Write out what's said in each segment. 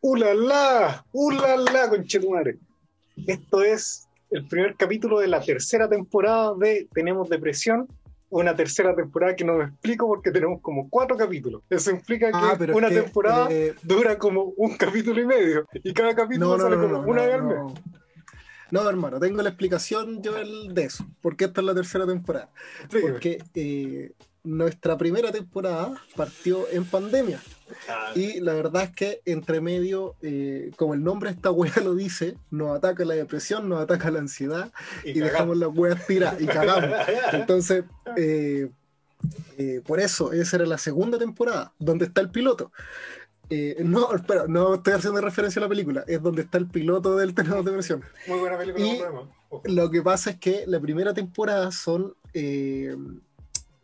¡Ulala! ¡Ulala, conchetumare! Esto es el primer capítulo de la tercera temporada de Tenemos Depresión. Una tercera temporada que no me explico porque tenemos como cuatro capítulos. Eso implica que Ah, es una que, temporada eh, dura como un capítulo y medio. Y cada capítulo No, no, sale no, como una vez al mes. no. No, hermano, tengo la explicación yo de eso, porque esta es la tercera temporada. Porque eh, nuestra primera temporada partió en pandemia. Ah, Y la verdad es que entre medio, eh, como el nombre de esta wea lo dice, nos ataca la depresión, nos ataca la ansiedad y, dejamos las weas tiradas y cagamos. Entonces, eh, eh, por eso, esa era la segunda temporada, donde está el piloto. Eh, no, espera, no estoy haciendo referencia a la película, es donde está el piloto del Tenemos Depresión. Muy buena película, y-. Lo que pasa es que la primera temporada son eh,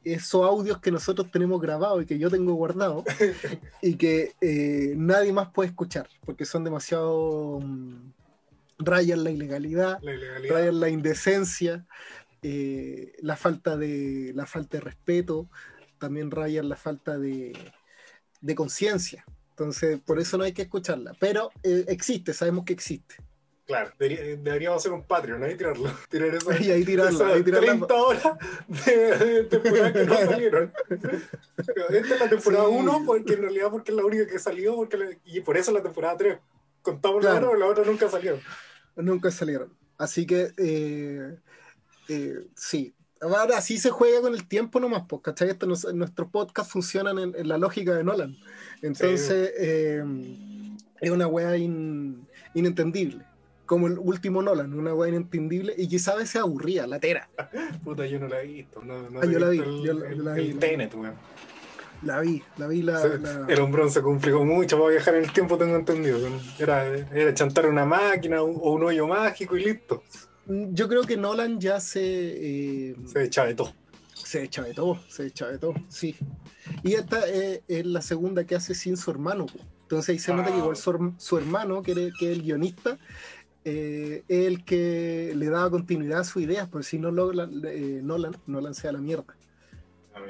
esos audios que nosotros tenemos grabados y que yo tengo guardados y que eh, nadie más puede escuchar porque son demasiado mm, rayan la ilegalidad, La ilegalidad. rayan la indecencia, eh, la falta de la falta de respeto, también rayan la falta de, de conciencia. Entonces, por eso no hay que escucharla. Pero eh, existe, sabemos que existe. Claro, debería- deberíamos hacer un Patreon, ahí tirarlo. Tirar eso. Y ahí tirarla, Esas ahí tirarla. 30 horas de, de temporada que no salieron. Esta es la temporada Sí. 1, porque en realidad porque es la única que salió, porque la- y por eso la temporada 3. Contamos la Claro. otra, pero la otra nunca salió. Nunca salieron. Así que, eh, eh, sí. Ahora sí se juega con el tiempo nomás, pues, ¿cachai? Esto nos- nuestros podcasts funcionan en, en la lógica de Nolan. Entonces, eh, es una in- inentendible. Como el último Nolan, una weá inentendible y quizá a veces aburría, latera. Puta, yo no la he visto. No, no Ah, yo la vi, El, yo la- el- la el vi. Tenet, weón. La vi, la vi, la... Se- la- El hombrón se complicó mucho para viajar en el tiempo, tengo entendido. Era, era chantar una máquina o o un hoyo mágico y listo. Yo creo que Nolan ya se... eh, Se echa de todo. Se echa de todo, se echa de todo, sí. Y esta eh, es la segunda que hace sin su hermano. Entonces ahí se nota que Ah. igual su, su hermano, que, que es el guionista, eh, es el que le daba continuidad a sus ideas, porque si no, Nolan, eh, Nolan, Nolan sea la mierda. Ah.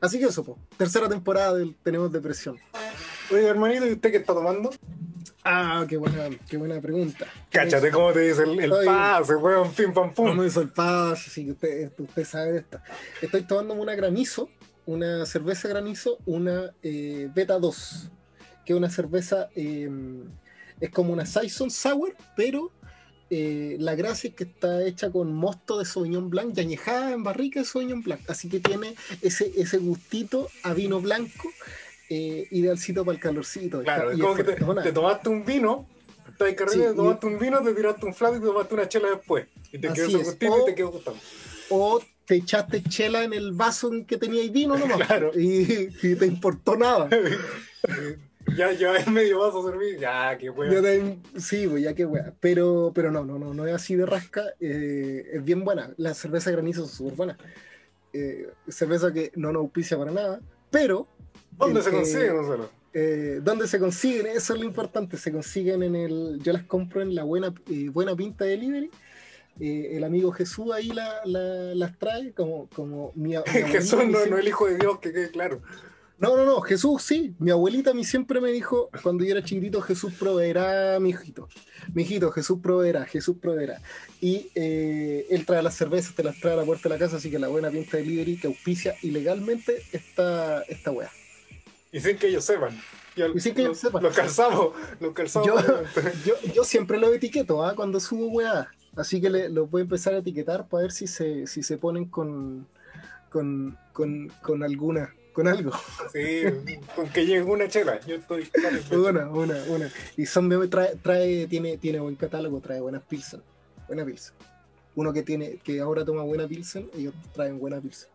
Así que eso, po. tercera temporada del Tenemos Depresión. Oiga, hermanito, ¿y usted qué está tomando? Ah, qué buena, qué buena pregunta. Cáchate cómo te dice el, el Ay. pase, weón, pim pam No pum. me hizo el paso, así que usted, usted sabe de esta. Estoy tomándome una granizo, una cerveza granizo, una eh, Beta 2, que es una cerveza, eh, es como una Saison Sour, pero eh, la gracia es que está hecha con mosto de Sauvignon Blanc y añejada en barrica de Sauvignon Blanc, así que tiene ese, ese gustito a vino blanco, eh, idealcito para el calorcito. Claro, es como que te, tomaste un vino, estás ahí carrera, Sí, te y- tomaste un vino, te tiraste un flato y te tomaste una chela después. Y te Así quedó ese gustito O- y te quedó gustando. o te echaste chela en el vaso en que teníais vino nomás. Claro. Y, y te importó nada. ya lleváis medio vaso servido. Ya, qué Ya weón. te- sí, pues ya qué wea. Pero, pero no, no, no, no es así de rasca. eh, es bien buena. La cerveza granizo es súper buena. Eh, cerveza que no nos auspicia para nada. Pero, ¿Dónde el se consigue, Gonzalo? eh, ¿dónde se consiguen? Eso es lo importante. Se consiguen en el. Yo las compro en la buena, eh, buena pinta delivery. Eh, el amigo Jesús ahí la- la- las trae como, como mi, a- mi Jesús no, no el hijo de Dios, que quede claro. No, no, no, Jesús sí. Mi abuelita a mí siempre me dijo, cuando yo era chiquitito, Jesús proveerá, mi hijito. Mi hijito, Jesús proveerá, Jesús proveerá. Y eh, él trae las cervezas, te las trae a la puerta de la casa, así que la buena pinta delivery que auspicia ilegalmente esta, esta wea. Y sin que ellos sepan. Y sin que ellos lo- sepan. Lo calzamos, lo calzamos. Yo, yo, yo siempre lo etiqueto ¿ah? cuando subo weá. Así que le, los voy a empezar a etiquetar para ver si se, si se ponen con, con, con, con alguna, con algo. Sí, con que llegue una chela. Yo estoy. Una, una, una. Y de- trae, trae, tiene, tiene buen catálogo, trae buenas pilsen. Buena pilsen. Uno que tiene, que ahora toma buena pilsen, ellos traen buena pilsen.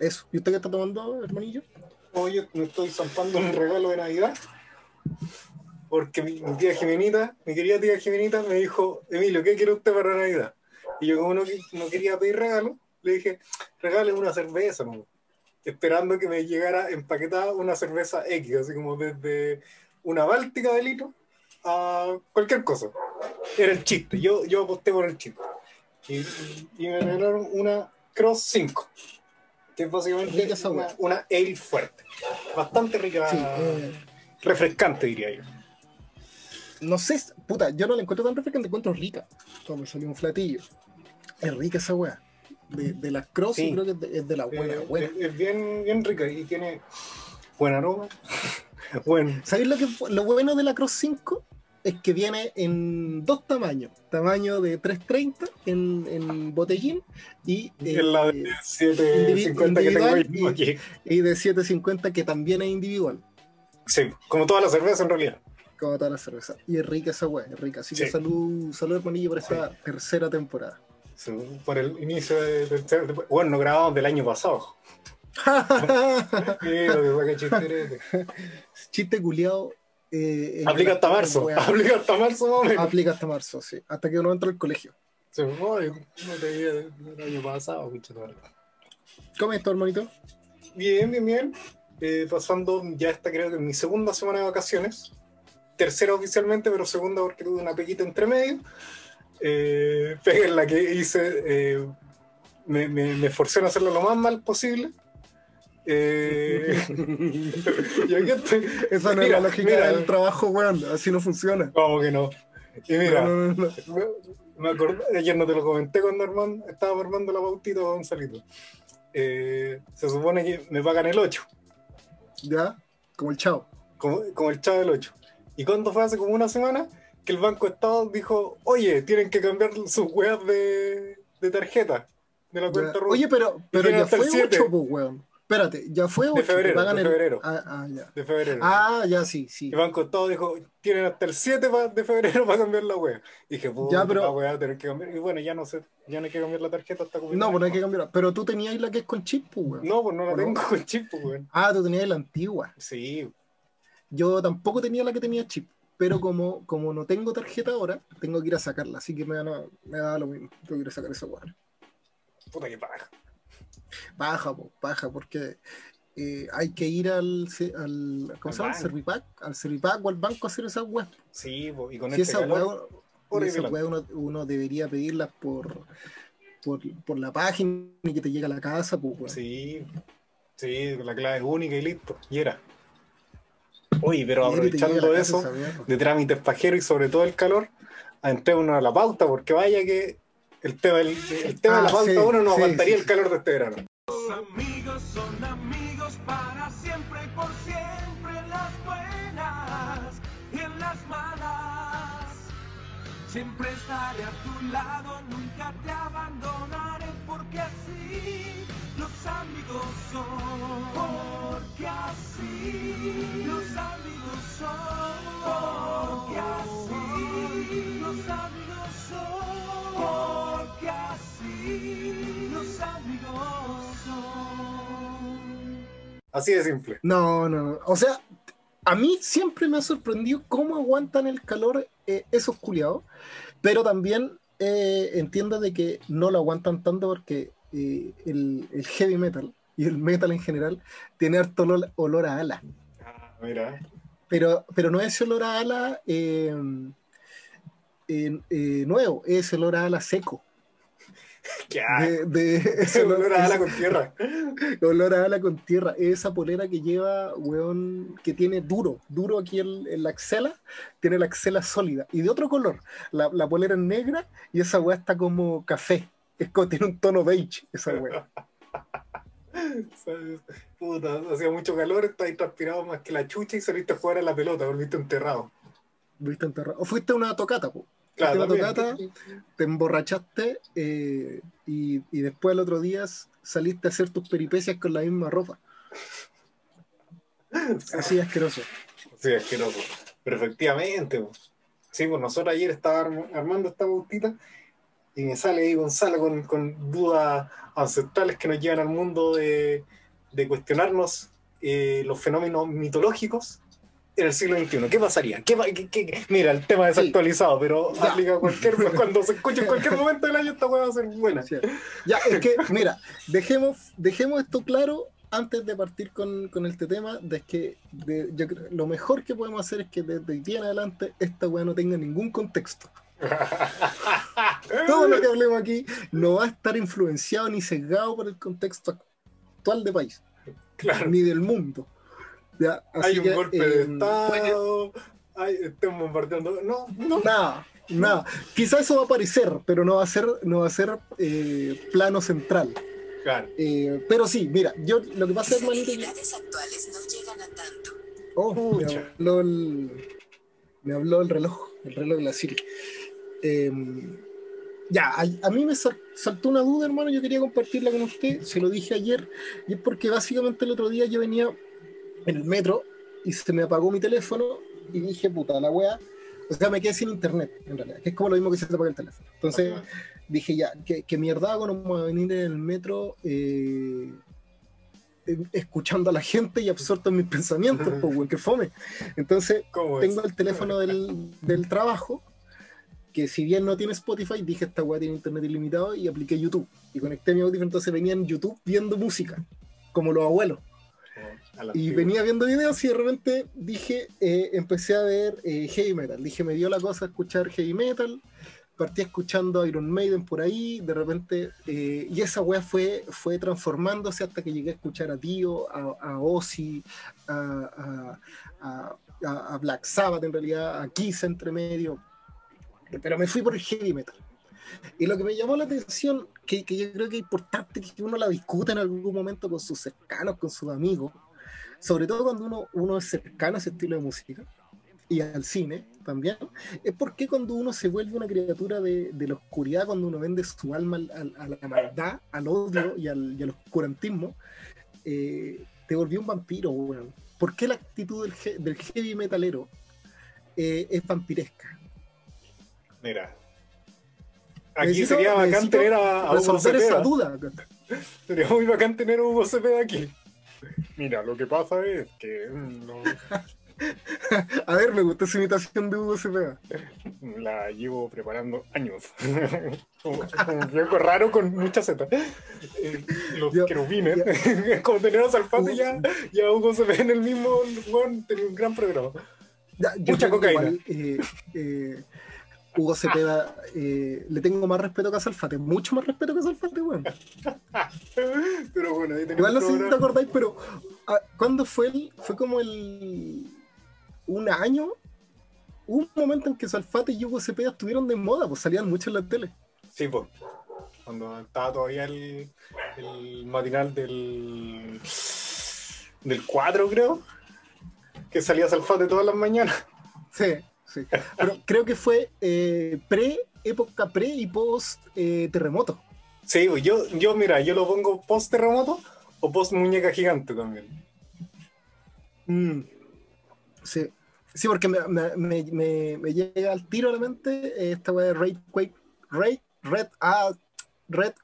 Eso. ¿Y usted qué está tomando, hermanillo? Hoy me estoy zampando un regalo de Navidad. Porque mi, mi tía Jimenita, mi querida tía Jimenita, me dijo, Emilio, ¿qué quiere usted para Navidad? Y yo, como no, no quería pedir regalo, le dije, regale una cerveza, ¿no? Esperando que me llegara empaquetada una cerveza X, así como desde una báltica de litro a cualquier cosa. Era el chiste, yo, yo aposté por el chiste. Y, y me regalaron una Cross 5, que es básicamente una, una ale fuerte. Bastante rica, Sí, eh, refrescante, diría yo. no sé, puta, yo no la encuentro tan refrescante, la encuentro rica. Como me salió un flatillo. Es rica esa weá. De, de las cross, Sí. creo que es de, es de la buena, Eh, buena. Es, es bien, bien rica y tiene buen aroma. buen. ¿Sabéis lo, que, lo bueno de la Cross 5? Es que viene en dos tamaños. Tamaño de 330 en, en botellín y, la de eh, 750 que tengo ahí individual y- aquí. y de 750 que también es individual. Sí, como toda la cerveza en realidad. Como toda la cerveza. Y es rica esa weá, es rica. Así que Sí. salud, salud hermanillo por esta tercera temporada. Por el inicio de, de- de- Bueno, no grabamos del año pasado. Chisterete. Chiste culiado. eh, Aplica hasta marzo. Aplica hasta marzo más. Aplica hasta marzo, sí. Hasta que uno entra al colegio. Se fue, no te vi del año pasado. ¿Cómo es tu hermanito? Bien, bien, bien. Eh, pasando ya esta creo que mi segunda semana de vacaciones. Tercera oficialmente, pero segunda porque tuve una pequita entre medio. Eh, pega en la que hice, eh, me, me, me esforcé en hacerlo lo más mal posible. Eh, y aquí estoy. Esa no es la lógica mira. del trabajo, weón. Así no funciona. ¿Cómo que no? Y mira, No, no, no, me acordé, ayer no te lo comenté cuando Armando, estaba armando la pautita con Gonzalito. Eh, se supone que me pagan el 8. ¿Ya? Como el chavo. como, como el chavo del 8. ¿Y cuándo fue hace como una semana? Que el Banco Estado dijo, oye, tienen que cambiar sus weas de, de tarjeta, de la cuenta. RUT, Oye, pero, pero ya el fue siete. 8, pues, weón. Espérate, ya fue 8. febrero, de febrero. Ah, ah, ya. de febrero. Ah, ya, sí, sí. El Banco Estado dijo, tienen hasta el 7 pa- de febrero para cambiar la wea. Y dije, puta, Ya, pero- la wea tener que cambiar. Y bueno, ya no sé, ya no hay que cambiar la tarjeta hasta No, pues no hay que cambiar. Pero tú tenías la que es con chip, pues, weón. No, pues no la tengo con chip, pues, weón. Ah, tú tenías la antigua. Sí, Yo tampoco tenía la que tenía chip. Pero como, como no tengo tarjeta ahora, tengo que ir a sacarla. Así que me da, me da lo mismo. Tengo que ir a sacar esa weón. puta que paja. Baja, po, baja, porque eh, hay que ir al, al ¿cómo se llama? Servipack, al Servipack o al banco a hacer esas weas. Sí, pues, y con Si este esa calor, horrible. esa wea uno, uno debería pedirlas por, por, por la página y que te llegue a la casa, weón. Sí, sí, la clave es única y listo. Y era. Oye, pero aprovechando eso, de trámites pajeros y sobre todo el calor, entrémonos a la pauta, porque vaya que el tema, del- el, tema de la Ah, pauta sí, uno no sí, aguantaría sí, el calor de este verano. Los amigos son amigos para siempre y por siempre en las buenas y en las malas. Siempre estaré a tu lado, nunca Porque así los amigos son. Porque así los amigos son. Porque así los amigos son. Así de simple. No, no, no. O sea, a mí siempre me ha sorprendido cómo aguantan el calor eh, esos culiados, pero también eh, entiendo de que no lo aguantan tanto porque eh, el, el heavy metal y el metal en general tiene harto olor, olor a ala. Ah, mira. Pero, pero no es olor a ala eh, eh, eh, nuevo, es olor a ala seco. ¿Qué. De, de- ese Ese olor a ala con tierra. olor a ala con tierra. Esa polera que lleva, weón, que tiene duro, duro aquí en, en la axela, tiene la axela sólida. Y de otro color, la, la polera es negra y esa weá está como café. Es como tiene un tono beige, esa weá. ¿Sabes? Puta, hacía mucho calor, estáis transpirado más que la chucha y saliste a jugar a la pelota, volviste enterrado. ¿Viste enterrado? O fuiste a una tocata, po. Claro, Fuiste una tocata, te emborrachaste eh, y, y después el otro día saliste a hacer tus peripecias con la misma ropa. Así asqueroso. Sí, asqueroso. Pero efectivamente, po. sí, pues nosotros ayer estaba arm- armando esta bautita y me sale ahí Gonzalo con, con dudas ancestrales que nos llevan al mundo de, de cuestionarnos eh, los fenómenos mitológicos en el siglo XXI. ¿Qué pasaría? ¿Qué, qué- qué- Mira, el tema desactualizado, pero Ya. aplica a cualquier, cuando se escuche en cualquier momento del año, esta hueá va a ser buena. Sí. Ya, es que, mira, dejemos, dejemos esto claro antes de partir con, con este tema, de que de- yo creo- lo mejor que podemos hacer es que desde hoy día en adelante esta weá no tenga ningún contexto. Todo lo que hablemos aquí no va a estar influenciado ni sesgado por el contexto actual de país, Claro. ni del mundo. Ya, así Hay un que, golpe eh, de Estado, Ay, estén bombardeando. No, no. Nada, nada. Quizá eso va a aparecer, pero no va a ser, no va a ser eh, plano central. Claro. Eh, pero sí, mira, yo lo que pasa, Las hermanito, que- actividades actuales no llegan a tanto. Oh, me habló el, me habló el reloj, el reloj de la Siri. Eh, ya, a, a mí me sal- saltó una duda, hermano, yo quería compartirla con usted, se lo dije ayer, y es porque básicamente el otro día yo venía en el metro y se me apagó mi teléfono y dije, puta, la wea, o sea, me quedé sin internet, en realidad, que es como lo mismo que se te apaga el teléfono. Entonces dije, ya, que, que mierda hago, no me voy a venir en el metro. eh, escuchando a la gente y absorto en mis pensamientos, pues, que fome. Entonces, tengo el teléfono del, del trabajo, que si bien no tiene Spotify, dije esta weá tiene internet ilimitado y apliqué YouTube. Y conecté mi audífono, entonces venía en YouTube viendo música, como los abuelos. La Y venía viendo videos y de repente dije, eh, empecé a ver eh, heavy metal. Dije, me dio la cosa escuchar heavy metal. Partí escuchando Iron Maiden por ahí, de repente, eh, y esa weá fue, fue transformándose hasta que llegué a escuchar a Dio, a, a Ozzy, a- a Black Sabbath en realidad, a Kiss entre medio, pero me fui por el heavy metal. Y lo que me llamó la atención, que, que yo creo que es importante que uno la discuta en algún momento con sus cercanos, con sus amigos, sobre todo cuando uno, uno es cercano a ese estilo de música y al cine también, es porque cuando uno se vuelve una criatura de, de la oscuridad, cuando uno vende su alma al- al- a la maldad, al odio y al, y oscurantismo, eh, te volvió un vampiro, weón. ¿Por qué la actitud del heavy metalero eh, es vampiresca? Mira. Aquí Necesito- sería bacán tener a, a Hugo Resolver esa Cepeda. duda. Sería muy bacán tener a Hugo Cepeda aquí. Mira, lo que pasa es que mm, no, A ver, me gusta esa imitación de Hugo Cepeda. la llevo preparando años. como, como un viejo raro con mucha Z. Eh, los Yo- querubines. Es como tener a Salfate y ya, ya Hugo Cepeda en el mismo weón, tenía un gran programa. Ya, Mucha cocaína. igual, eh, eh, Hugo Cepeda, eh, le tengo más respeto que a Salfate, mucho más respeto que a Salfate, weón. Pero bueno, ahí tenemos Igual no sé si te acordáis, pero ah, ¿cuándo fue el? Fue como el. un año. Hubo un momento en que Salfate y Hugo Cepeda estuvieron de moda, pues salían mucho en la tele. Sí, pues. Cuando estaba todavía el, el matinal del. del 4, creo. Que salía Salfate todas las mañanas. Sí, sí. Pero creo que fue eh, pre, época pre y post eh, terremoto. Sí, yo, yo, mira, yo lo pongo post terremoto o post muñeca gigante también. Mm. Sí. Sí, porque me, me, me, llega al tiro a la mente eh, esta weá de Red Quake. Red, Red, ah, Red,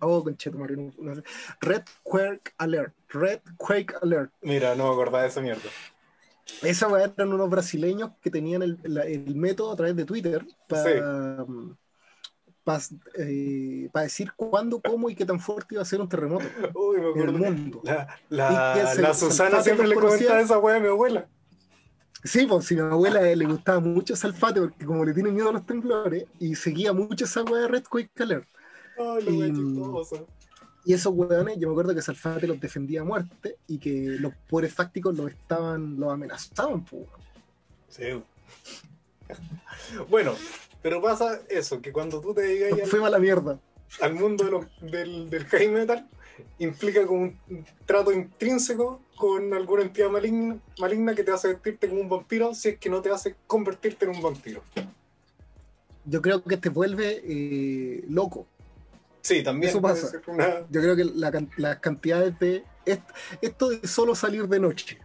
oh, conchetumare, no, no sé. Red Quake Alert. Red Quake Alert. Mira, no me acordaba de esa mierda. Esa weá eran unos brasileños que tenían el, la- el método a través de Twitter para decir cuándo, cómo y qué tan fuerte iba a ser un terremoto Uy, me en el mundo. La, la, Susana siempre le conocía. comentaba esa wea a mi abuela. Sí, pues si a mi abuela le gustaba mucho Salfate porque como le tiene miedo a los temblores y seguía mucho esa weá de Red Quake Alert. Ay, wea Y- chistosa. Y esos weones, yo me acuerdo que Salfate los defendía a muerte y que los poderes fácticos los estaban, los amenazaban, pues. Sí. Bueno, pero pasa eso, que cuando tú te digas Nos fuimos a la mierda. al mundo de los- del, del heavy metal implica como un trato intrínseco con alguna entidad maligna, maligna que te hace vestirte como un vampiro si es que no te hace convertirte en un vampiro. Yo creo que te vuelve eh, loco. Sí, también Eso pasa. una- Yo creo que la las cantidades de. est- Esto de solo salir de noche.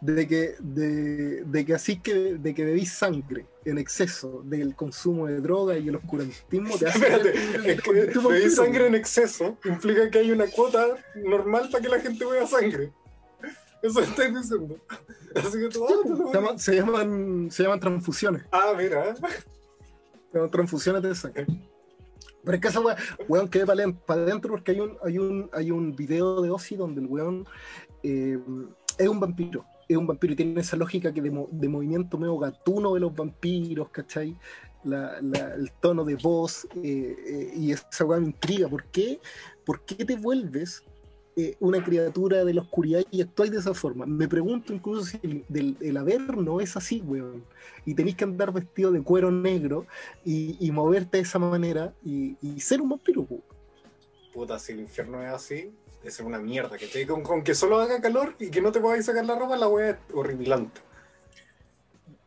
De que, de, de que así que, de que bebís sangre en exceso del consumo de droga y el oscurantismo te hace. Espérate, te es que vampiro. sangre en exceso implica que hay una cuota normal para que la gente beba sangre. Eso estáis diciendo. Así que tú lo Se llaman, se llaman, se llaman transfusiones. Ah, mira. Se llaman transfusiones de sangre. Pero es que esa weá, weón, quedé para adentro porque hay un, hay un, hay un video de Ozzy donde el weón eh, es un vampiro. Es un vampiro y tiene esa lógica que de, de movimiento medio gatuno de los vampiros, ¿cachai? La- el tono de voz eh, eh, y esa weá me intriga. ¿Por qué? ¿Por qué te vuelves eh, una criatura de la oscuridad y actuáis de esa forma. Me pregunto incluso si el, del, el haber no es así, weón. Y tenéis que andar vestido de cuero negro y, y moverte de esa manera y, y ser un vampiro, weón. Puta, si el infierno es así, es una mierda, ¿cachai? Con, con que solo haga calor y que no te podáis sacar la ropa, la wea es horripilante.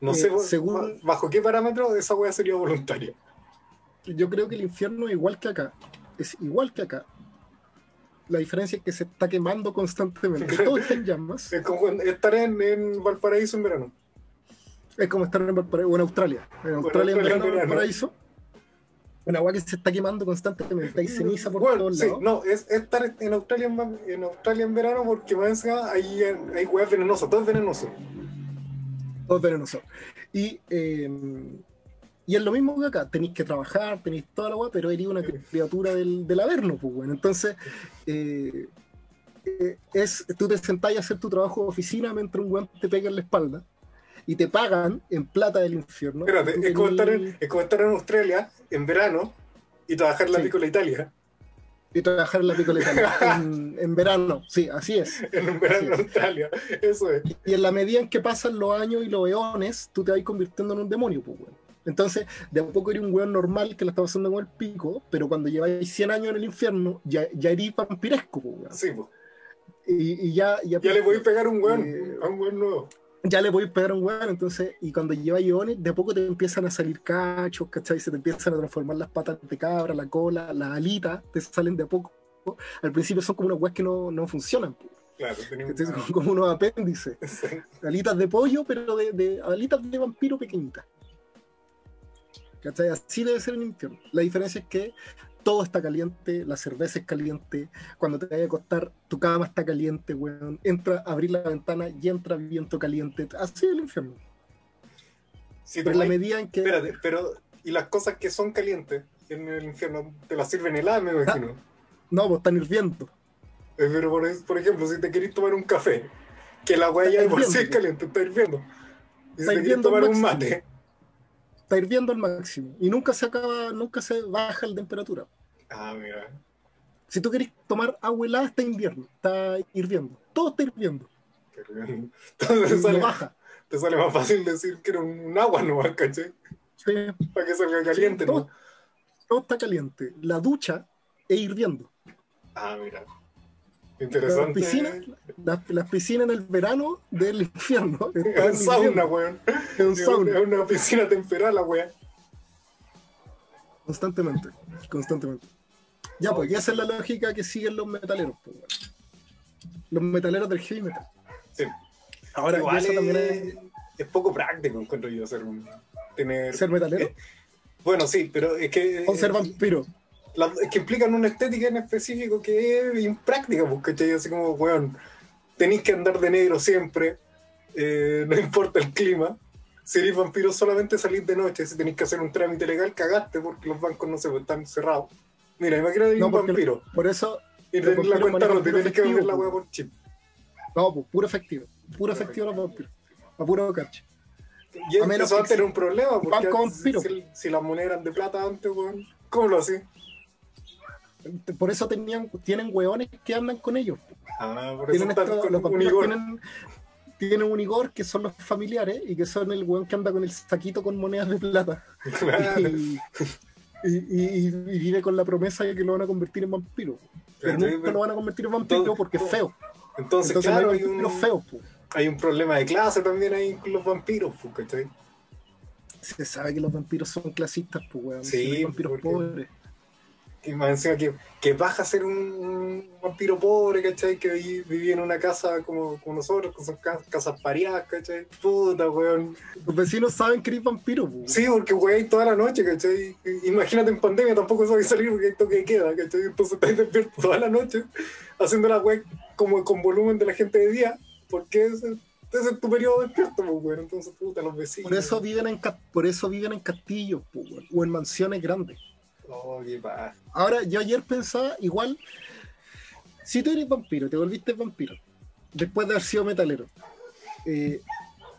No Eh, sé según- bajo qué parámetro esa wea sería voluntaria. Yo creo que el infierno es igual que acá. Es igual que acá. La diferencia es que se está quemando constantemente. Todo está en llamas. Es como estar en, en Valparaíso en verano. Es como estar en Valparaíso o en Australia. En Australia, en en verano, verano. Valparaíso. Una agua que se está quemando constantemente. Hay ceniza por Bueno, todos sí, lados. no, es es estar en Australia en, en Australia en verano porque más hay, hay weas venenosas, todo es venenoso. Todo es venenoso. Y, eh, y es lo mismo que acá. Tenéis que trabajar, tenéis toda la agua, pero eres una criatura del, del averno, pues bueno. Entonces, eh, eh, es, tú te sentás a hacer tu trabajo de oficina mientras un weón te pega en la espalda y te pagan en plata del infierno. Espérate, es como, estar en, es como estar en Australia en verano y trabajar en la Sí. Italia Y trabajar en la picoleta en, en verano, sí, así es. en un verano en. Australia. Eso es. Y en la medida en que pasan los años y los eones, tú te vas convirtiendo en un demonio, pues, weón. Entonces, de a poco eres un weón normal que la está pasando con el pico, pero cuando lleváis 100 años en el infierno, ya, ya eres vampiresco, pues, weón. Sí, po. Y, y ya, ya, Ya le voy a pegar un weón, Eh, a un weón nuevo. ya le pegar a un weón, entonces, y cuando lleváis eones, de a poco te empiezan a salir cachos, ¿cachai? Se te empiezan a transformar las patas de cabra, la cola, las alitas, te salen de a poco. Al principio son como unas weas que no, no funcionan, pues. Claro. Son como unos apéndices. alitas de pollo, pero de, de- alitas de vampiro pequeñitas. ¿Cachai? Así debe ser el infierno. La diferencia es que todo está caliente, la cerveza es caliente, cuando te vayas a acostar, tu cama está caliente, weón. Entra abrir la ventana y entra viento caliente. Así es el infierno. Pero la medida en que. Espérate, pero ¿y las cosas que son calientes en el infierno te las sirven heladas, me imagino? No, pues están hirviendo. Eh, Pero por, por ejemplo, si te querés tomar un café, que la huella por sí es caliente, está hirviendo. Y si Está te querés tomar un mate, Está hirviendo al máximo. Y nunca se acaba, nunca se baja la temperatura. ah, mira, Si tú querés tomar agua helada, está invierno, está hirviendo. Todo está hirviendo. Entonces te sale, baja. te sale más fácil decir que era un agua nomás, ¿cachai? Sí, Para que salga caliente, todo, ¿no? todo está caliente. La ducha es hirviendo. Ah, mira. Las Interesante. piscinas, las, las piscinas en el verano del infierno Es un sauna, weón. Es un Es sauna. una piscina temperada, la wea. Constantemente. Constantemente. Ya, pues, y esa es la lógica que siguen los metaleros. pues, weón. Los metaleros del heavy metal. Sí. Ahora, Igual eso es, también es es poco práctico, encuentro yo, ser un. Tener. ser metalero Eh, Bueno, sí, pero es que. o ser vampiro. Que implican una estética en específico que es impráctica, pues, ¿cachai? Así como, weón, tenéis que andar de negro siempre, eh, no importa el clima. Si eres vampiro, solamente salís de noche. Si tenéis que hacer un trámite legal, cagaste porque los bancos no se están cerrados. Mira, imagínate No, un porque- vampiro Por eso, y tener la cuenta rota tenés que vender la pues. por chip. no, pues, puro efectivo. Puro efectivo los vampiros. A puro cacho. Y A menos eso antes era exi- un problema, porque vampiro. si, si las monedas eran de plata antes, weón, ¿cómo lo hacía? Por eso tenían, tienen hueones que andan con ellos. Ah, por eso Tienen con los un vampiros Igor. tienen, tienen un Igor que son los familiares y que son el hueón que anda con el saquito con monedas de plata. Claro. Y, y- y- y vive con la promesa de que lo van a convertir en vampiro. Pero nunca lo van a convertir en vampiro porque es feo. Entonces, Entonces claro, hay un, feos. po. hay un problema de clase también ahí con los vampiros, pues, ¿cachai? Se sabe que los vampiros son clasistas, pues, weón. Sí, Son vampiros porque- pobres. Más encima que, que baja a ser un, un vampiro pobre, ¿cachai? Que vi- vivía en una casa como, como nosotros, que son ca- casas pareadas, ¿cachai? Puta, weón. Los vecinos saben que eres vampiro. Sí, porque weón toda la noche, ¿cachai? Imagínate en pandemia tampoco sabes salir porque hay toque de queda, ¿cachai? Entonces estás despierto toda la noche haciendo la weá como con volumen de la gente de día, porque ese, ese es tu periodo despierto, weón. Entonces, puta, los vecinos. Por eso viven en, por eso viven en castillos, weón, o en mansiones grandes. Oh, qué. Ahora, yo ayer pensaba, igual, si tú eres vampiro, te volviste vampiro, después de haber sido metalero, eh,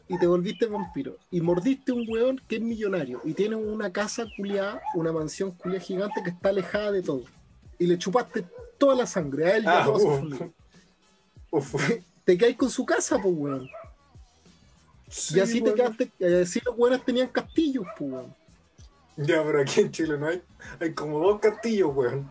y te volviste vampiro, y mordiste un weón que es millonario, y tiene una casa culiada, una mansión culiada gigante que está alejada de todo, y le chupaste toda la sangre a él y a Ah, toda su familia. Uf. te quedáis con su casa, pues, weón. Sí, y así te quedaste, eh, así los weones tenían castillos, pues, weón. Ya, pero aquí en Chile no hay. Hay como dos castillos, weón.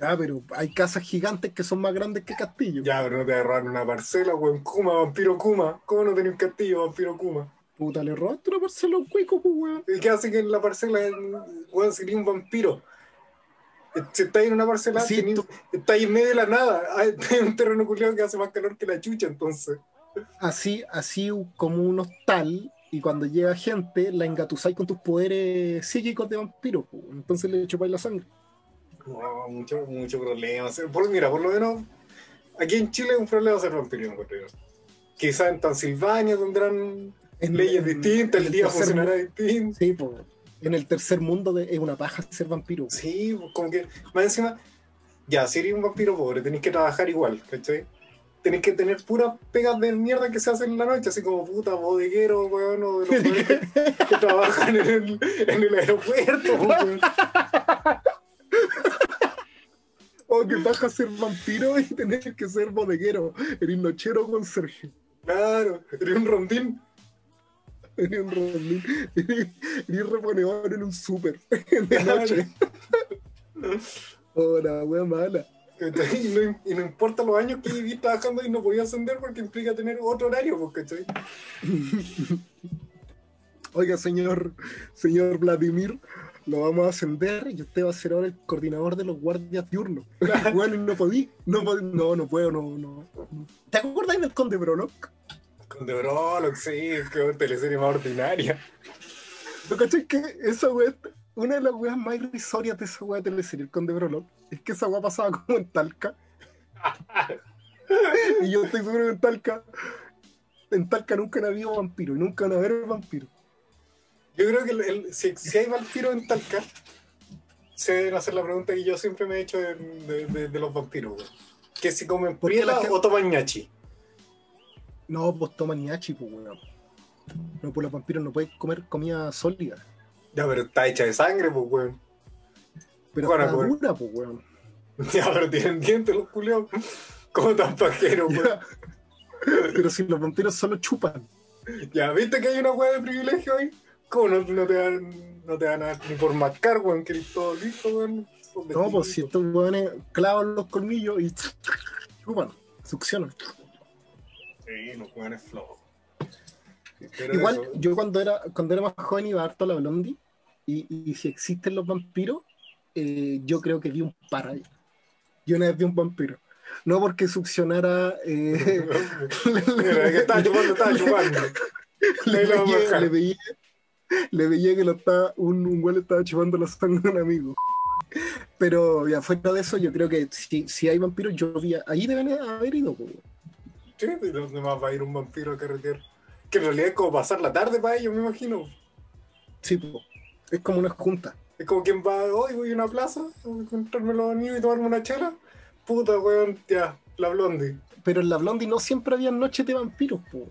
Ah, pero hay casas gigantes que son más grandes que castillos. Ya, pero no te agarraron una parcela, weón. Kuma, vampiro Kuma. ¿Cómo no tenés un castillo, vampiro Kuma? Puta, le robaste una parcela a un cuico, pues, weón. ¿Y qué hace que en la parcela, weón, sería un vampiro? Si estáis en una parcela, Sí, tenés- tú- estáis en medio de la nada. Hay un terreno culiado que hace más calor que la chucha, entonces. Así, así como un hostal, y cuando llega gente, la engatusáis con tus poderes psíquicos de vampiro, pues. Entonces le chupáis la sangre. No, mucho, mucho problema. Por- mira, por lo menos aquí en Chile es un problema ser vampiro, yo. Quizás en Transilvania tendrán En- leyes distintas, en el día funcionará distinto. Sí, pues. En el tercer mundo de- es una paja ser vampiro. Sí, pues, como que, más encima, ya, si eres un vampiro pobre, tenés que trabajar igual, ¿cachai? Tenés que tener puras pegas de mierda que se hacen en la noche, así como puta bodeguero, weón, o de los que, que trabajan en el, en el aeropuerto, weón. O que baja ser vampiro y tener que ser bodeguero. Eres nochero con Sergio. Claro, eres un rondín. Eres un rondín. Eres, reponedor en un súper. De noche. Oh, la wea mala. ¿Cachai? Y no, y no importa los años que viví trabajando y no podía ascender porque implica tener otro horario, pues, ¿cachai? Oiga, señor, señor Vladimir, lo vamos a ascender y usted va a ser ahora el coordinador de los guardias diurnos. Bueno, y no podí, no podí, no, no puedo, no, no. ¿Te acuerdas del Conde Brolock? Con The Brolock, sí, que teleserie más ordinaria. ¿Lo cachai que esa wea, una de las weas más irrisorias de esa wea de teleserie, el Conde Brolock, es que esa wea pasaba como en Talca? y yo estoy seguro que en Talca, en Talca nunca han habido vampiros, y nunca van a haber vampiros. Yo creo que el- el- si, si hay vampiros en Talca, se deben hacer la pregunta que yo siempre me he hecho de, de- de- de los vampiros, güey. Que si comen ¿Por qué la prieta gente- o toman ñachi. No, pues toman ñachi, pues weón. No, pues los vampiros no pueden comer comida sólida. Ya, pero está hecha de sangre, pues, weón. Pero Bueno, está pues. dura, pues weón. Ya, pero tienen dientes los culeos. Como tan pajeros, weón. Ya. Pero si los vampiros solo chupan. Ya, ¿viste que hay una weá de privilegio ahí? ¿Cómo no, no te dan, no te dan a- ni por mascar, weón? Que eres todo listo, weón. No, pues si estos weones clavan los colmillos y chupan, succionan. Sí, los weones flojos. Igual, eso, yo cuando era, cuando era más joven iba harto a la Blondie. Y, y si existen los vampiros, eh, yo creo que vi un par ahí. Yo una vez vi un vampiro. No porque succionara. eh, Mira, que estaba chupando, estaba chupando. le, veía, dejar. le, veía, le veía que lo estaba, un, un güey le estaba chupando la sangre a un amigo. Pero ya fuera de eso, yo creo que si, si hay vampiros, yo vi. Ahí deben haber ido. po. Sí, ¿de dónde más va a ir un vampiro a carretera? Que en realidad es como pasar la tarde para ellos, me imagino. Sí, po. es como una junta. Es como quien va, hoy voy a una plaza, a encontrarme los amigos y tomarme una chela. Puta, weón, ya, la blondie. Pero en la Blondie no siempre había noches de vampiros. Po.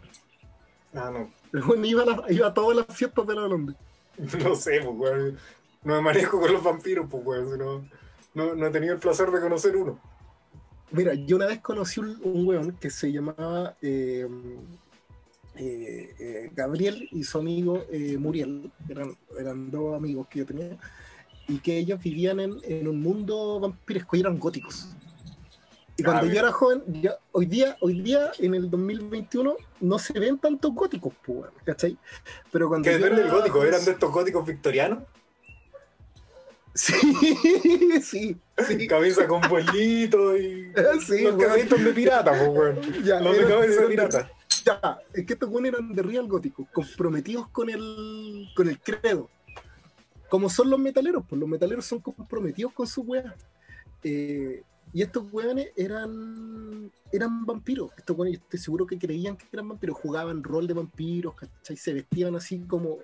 Ah, no, güey iba, a la- iba a todas las fiestas de la Blondie. no sé, pues, weón. No me manejo con los vampiros, pues, weón. sino- no, no he tenido el placer de conocer uno. Mira, yo una vez conocí un, un weón que se llamaba eh, eh, eh, Gabriel y su amigo eh, Muriel, eran, eran dos amigos que yo tenía, y que ellos vivían en, en un mundo vampiresco y eran góticos. Y Ah, cuando yo era joven, hoy día, hoy día, en el 2021, no se ven tantos góticos, pues, ¿cachai? Pero cuando Que yo depende del gótico, eran de estos góticos victorianos. Sí, sí, sí. Cabeza con vuelito y. Sí, los carritos de pirata, pues. Ya, Los de cabeza de pirata. Ya, es que estos buenos eran de real góticos, comprometidos con el, con el credo. Como son los metaleros, pues los metaleros son comprometidos con su weá. Eh, y estos weones eran, eran vampiros. Estos weones, estoy seguro que creían que eran vampiros. Jugaban rol de vampiros, ¿cachai? Se vestían así como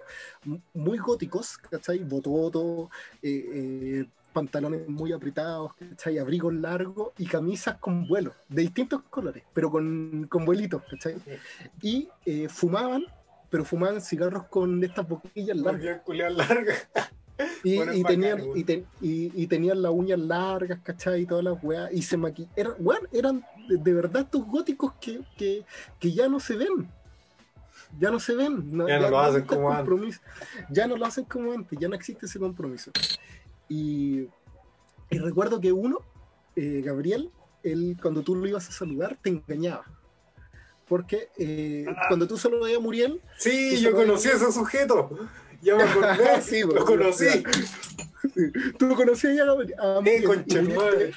muy góticos, ¿cachai? Bototo, eh, eh, pantalones muy apretados, ¿cachai? Abrigos largos y camisas con vuelos, de distintos colores, pero con, con vuelitos, ¿cachai? Y eh, fumaban, pero fumaban cigarros con estas boquillas largas. Y, Bueno, tenían, bacán, y, ten- y- y tenían las uñas largas, ¿cachai? Y todas las weas. Y se maquillaban. Weón, eran de, de verdad estos góticos que, que, que ya no se ven. Ya no se ven. Ya no lo hacen nunca como el antes. compromiso. Ya no lo hacen como antes, ya no existe ese compromiso. Y, y recuerdo que uno, eh, Gabriel, él cuando tú lo ibas a saludar te engañaba. Porque eh, cuando tú solo veías a Muriel, Sí, yo conocí a ese sujeto. Ya me acordé. Sí, lo conocí. tú conocías ya a Gabriel. a Eh, Muriel, concha Muriel madre.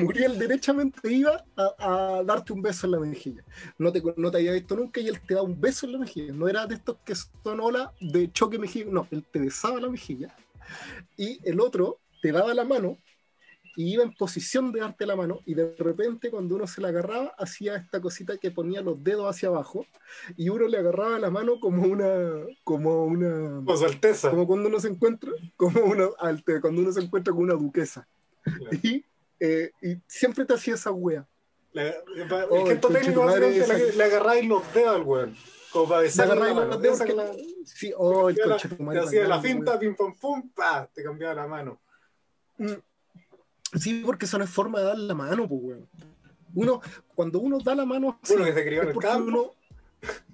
Muriel derechamente iba a, a darte un beso en la mejilla. No te, no te había visto nunca y él te da un beso en la mejilla. No era de estos que son ola de choque mejilla. No, él te besaba la mejilla. Y el otro te daba la mano y iba en posición de darte la mano. Y de repente, cuando uno se la agarraba, hacía esta cosita que ponía los dedos hacia abajo. Y uno le agarraba la mano como una. como una. Su alteza. como cuando uno se encuentra. como una. alte- cuando uno se encuentra con una duquesa. Y, eh, y siempre te hacía esa wea. La- el Oh, gesto concha técnico básicamente le, le agarráis los dedos al weón. Como para Te besarle la mano. dedos Esa que- la- Sí, oh, el de madre, te hacía la finta, pim pam pum, pa, te cambiaba la mano. Mm. Sí, porque eso no es forma de dar la mano, pues, weón. Uno, cuando uno da la mano Uno que se crió en el campo.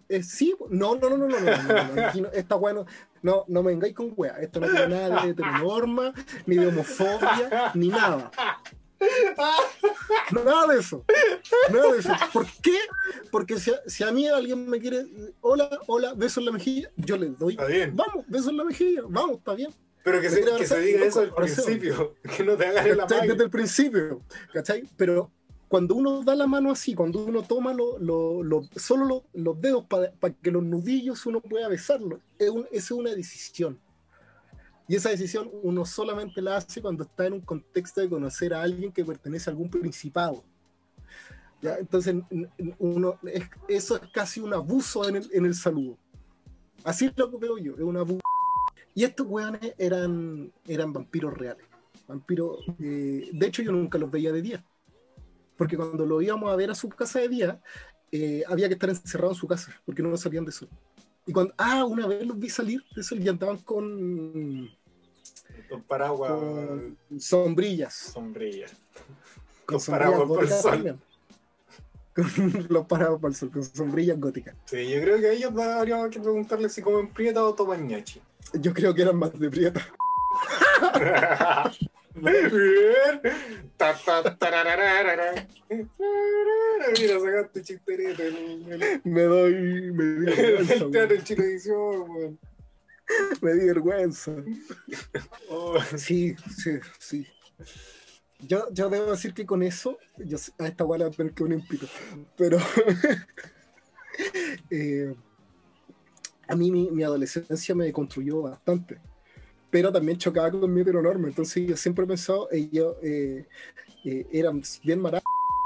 eh, sí, no, no, no, no, no, no, no, no, no, aquí no, esta weá no, no, no me vengáis con weá, esto no tiene nada de heteronorma, ni de homofobia, ni nada. Nada de eso. Nada de eso. ¿Por qué? Porque si a, si a mí alguien me quiere, hola, hola, beso en la mejilla, yo le doy. Está bien. Vamos, beso en la mejilla, vamos, está bien. Pero que se, que diga eso al principio. Que no te agarre la mano. Desde el principio, ¿cachai? Pero cuando uno da la mano así, cuando uno toma lo- lo- lo- solo lo- los dedos para que los nudillos uno pueda besarlos, es un- es una decisión. Y esa decisión uno solamente la hace cuando está en un contexto de conocer a alguien que pertenece a algún principado. ¿Ya? Entonces, uno, es- eso es casi un abuso en el, en el saludo. Así es lo que veo yo, es un abuso. Y estos weones eran, eran vampiros reales. Vampiros, eh, de hecho, yo nunca los veía de día. Porque cuando lo íbamos a ver a su casa de día, eh, había que estar encerrado en su casa, porque no salían de sol. Y cuando, ah, una vez los vi salir de sol y andaban con, Con paraguas, con sombrillas. sombrilla. Con Con paraguas por sol. Con los paraguas por el sol, con sombrillas góticas. Sí, yo creo que a ellos habría que preguntarle si comen prieta o toman ñachi. Yo creo que eran más de prieta. Bien. Ta. Mira, sacaste el, Me doy, me di vergüenza, el teatro weón. me di vergüenza. Oh, Sí, sí, sí. Yo, yo debo decir que con eso, yo a esta guala que un impito, pero eh, a mí mi, mi adolescencia me construyó bastante, pero también chocaba con mi heteronorma, entonces yo siempre he pensado, ellos eh, eh, eran bien maravillosos,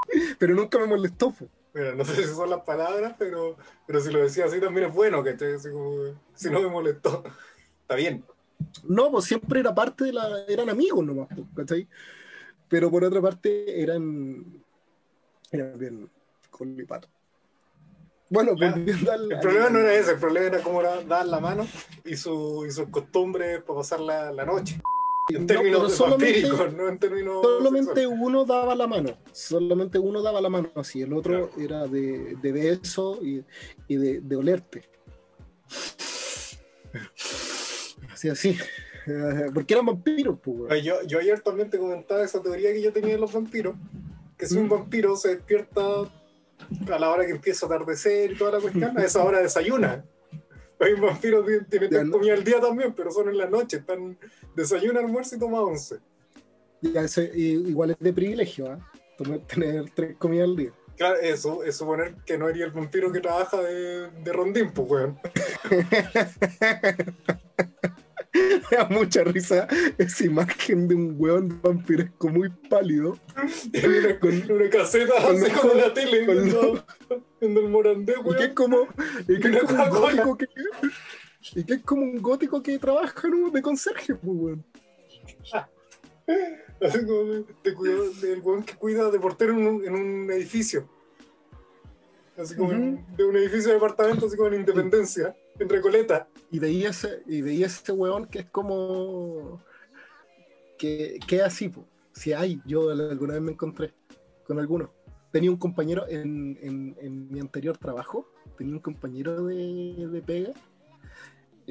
pero nunca me molestó. Mira, no sé si son las palabras, pero, pero si lo decía así también es bueno, que si no me molestó. Está bien. No, pues siempre era parte de la. eran amigos nomás, pues, ¿cachai? Pero por otra parte eran. eran bien colipatos. Bueno, al. El problema no era ese, el problema era cómo dar la mano y, su, y sus costumbres para pasar la, la noche. En No, términos pero solamente- no en términos. Solamente sexuales. uno daba la mano, solamente uno daba la mano así, el otro era de, de beso y, y de, de olerte. Así, así. Porque eran vampiros, pues. Yo, yo ayer también te comentaba esa teoría que yo tenía de los vampiros, que si un Mm. vampiro se despierta a la hora que empieza a atardecer y toda la cuestión, a esa hora desayuna. Hay vampiros que tienen comida al día también, pero son en la noche, están desayuna, almuerzo y toma once. Ya, eso, igual es de privilegio. Tomar- Tener tres comidas al día. Claro, eso es suponer que no eres el vampiro que trabaja de, de rondín, pues, weón. Me da mucha risa esa imagen de un weón vampiresco muy pálido. En una, Con- una caseta con así como la tele, con viendo, viendo el morandé, Y que es weón. como, y que es como un Coca-Cola. gótico que. Y que es como un gótico que trabaja ¿no? de conserje, pues, weón. Así como del weón que cuida de portero en un, en un edificio. Así como en- de un edificio de departamento, así como en Independencia, en Recoleta. Y veía ese, y veía ese weón que es como. que, que así, pues. Si hay, yo alguna vez me encontré con alguno. tenía un compañero en, en- en mi anterior trabajo, tenía un compañero de, de pega,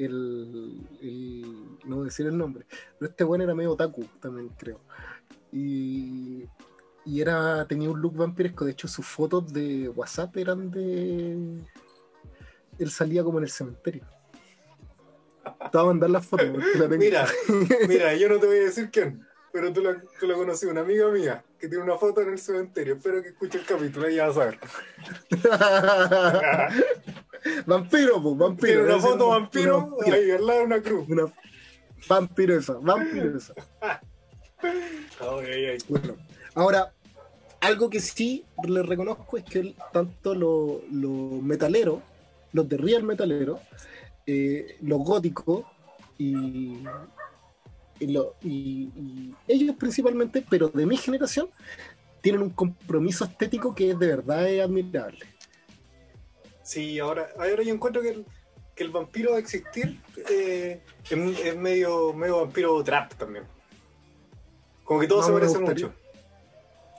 el, el- no voy a decir el nombre, pero este bueno era medio otaku también, creo. Y, y era, tenía un look vampiresco, de hecho sus fotos de WhatsApp eran de... Él salía como en el cementerio. Te voy a mandar las fotos. porque la tengo. Mira, mira, yo no te voy a decir quién, pero tú la, tú la conocí, una amiga mía que tiene una foto en el cementerio. Espero que escuche el capítulo y ya vas a ver. vampiro, pues, vampiro. Una foto vampiro una vampira. ahí al lado de una cruz. Una vampiresa, vampiresa. Bueno, ahora, algo que sí le reconozco es que tanto los metaleros, los de real metalero, eh, los góticos y, y, lo- y- y ellos principalmente, pero de mi generación, tienen un compromiso estético que es de verdad es admirable. Sí, ahora, ahora yo encuentro que el, que el vampiro va a existir eh, es, es medio, medio vampiro trap también. Como que todo No se parece mucho.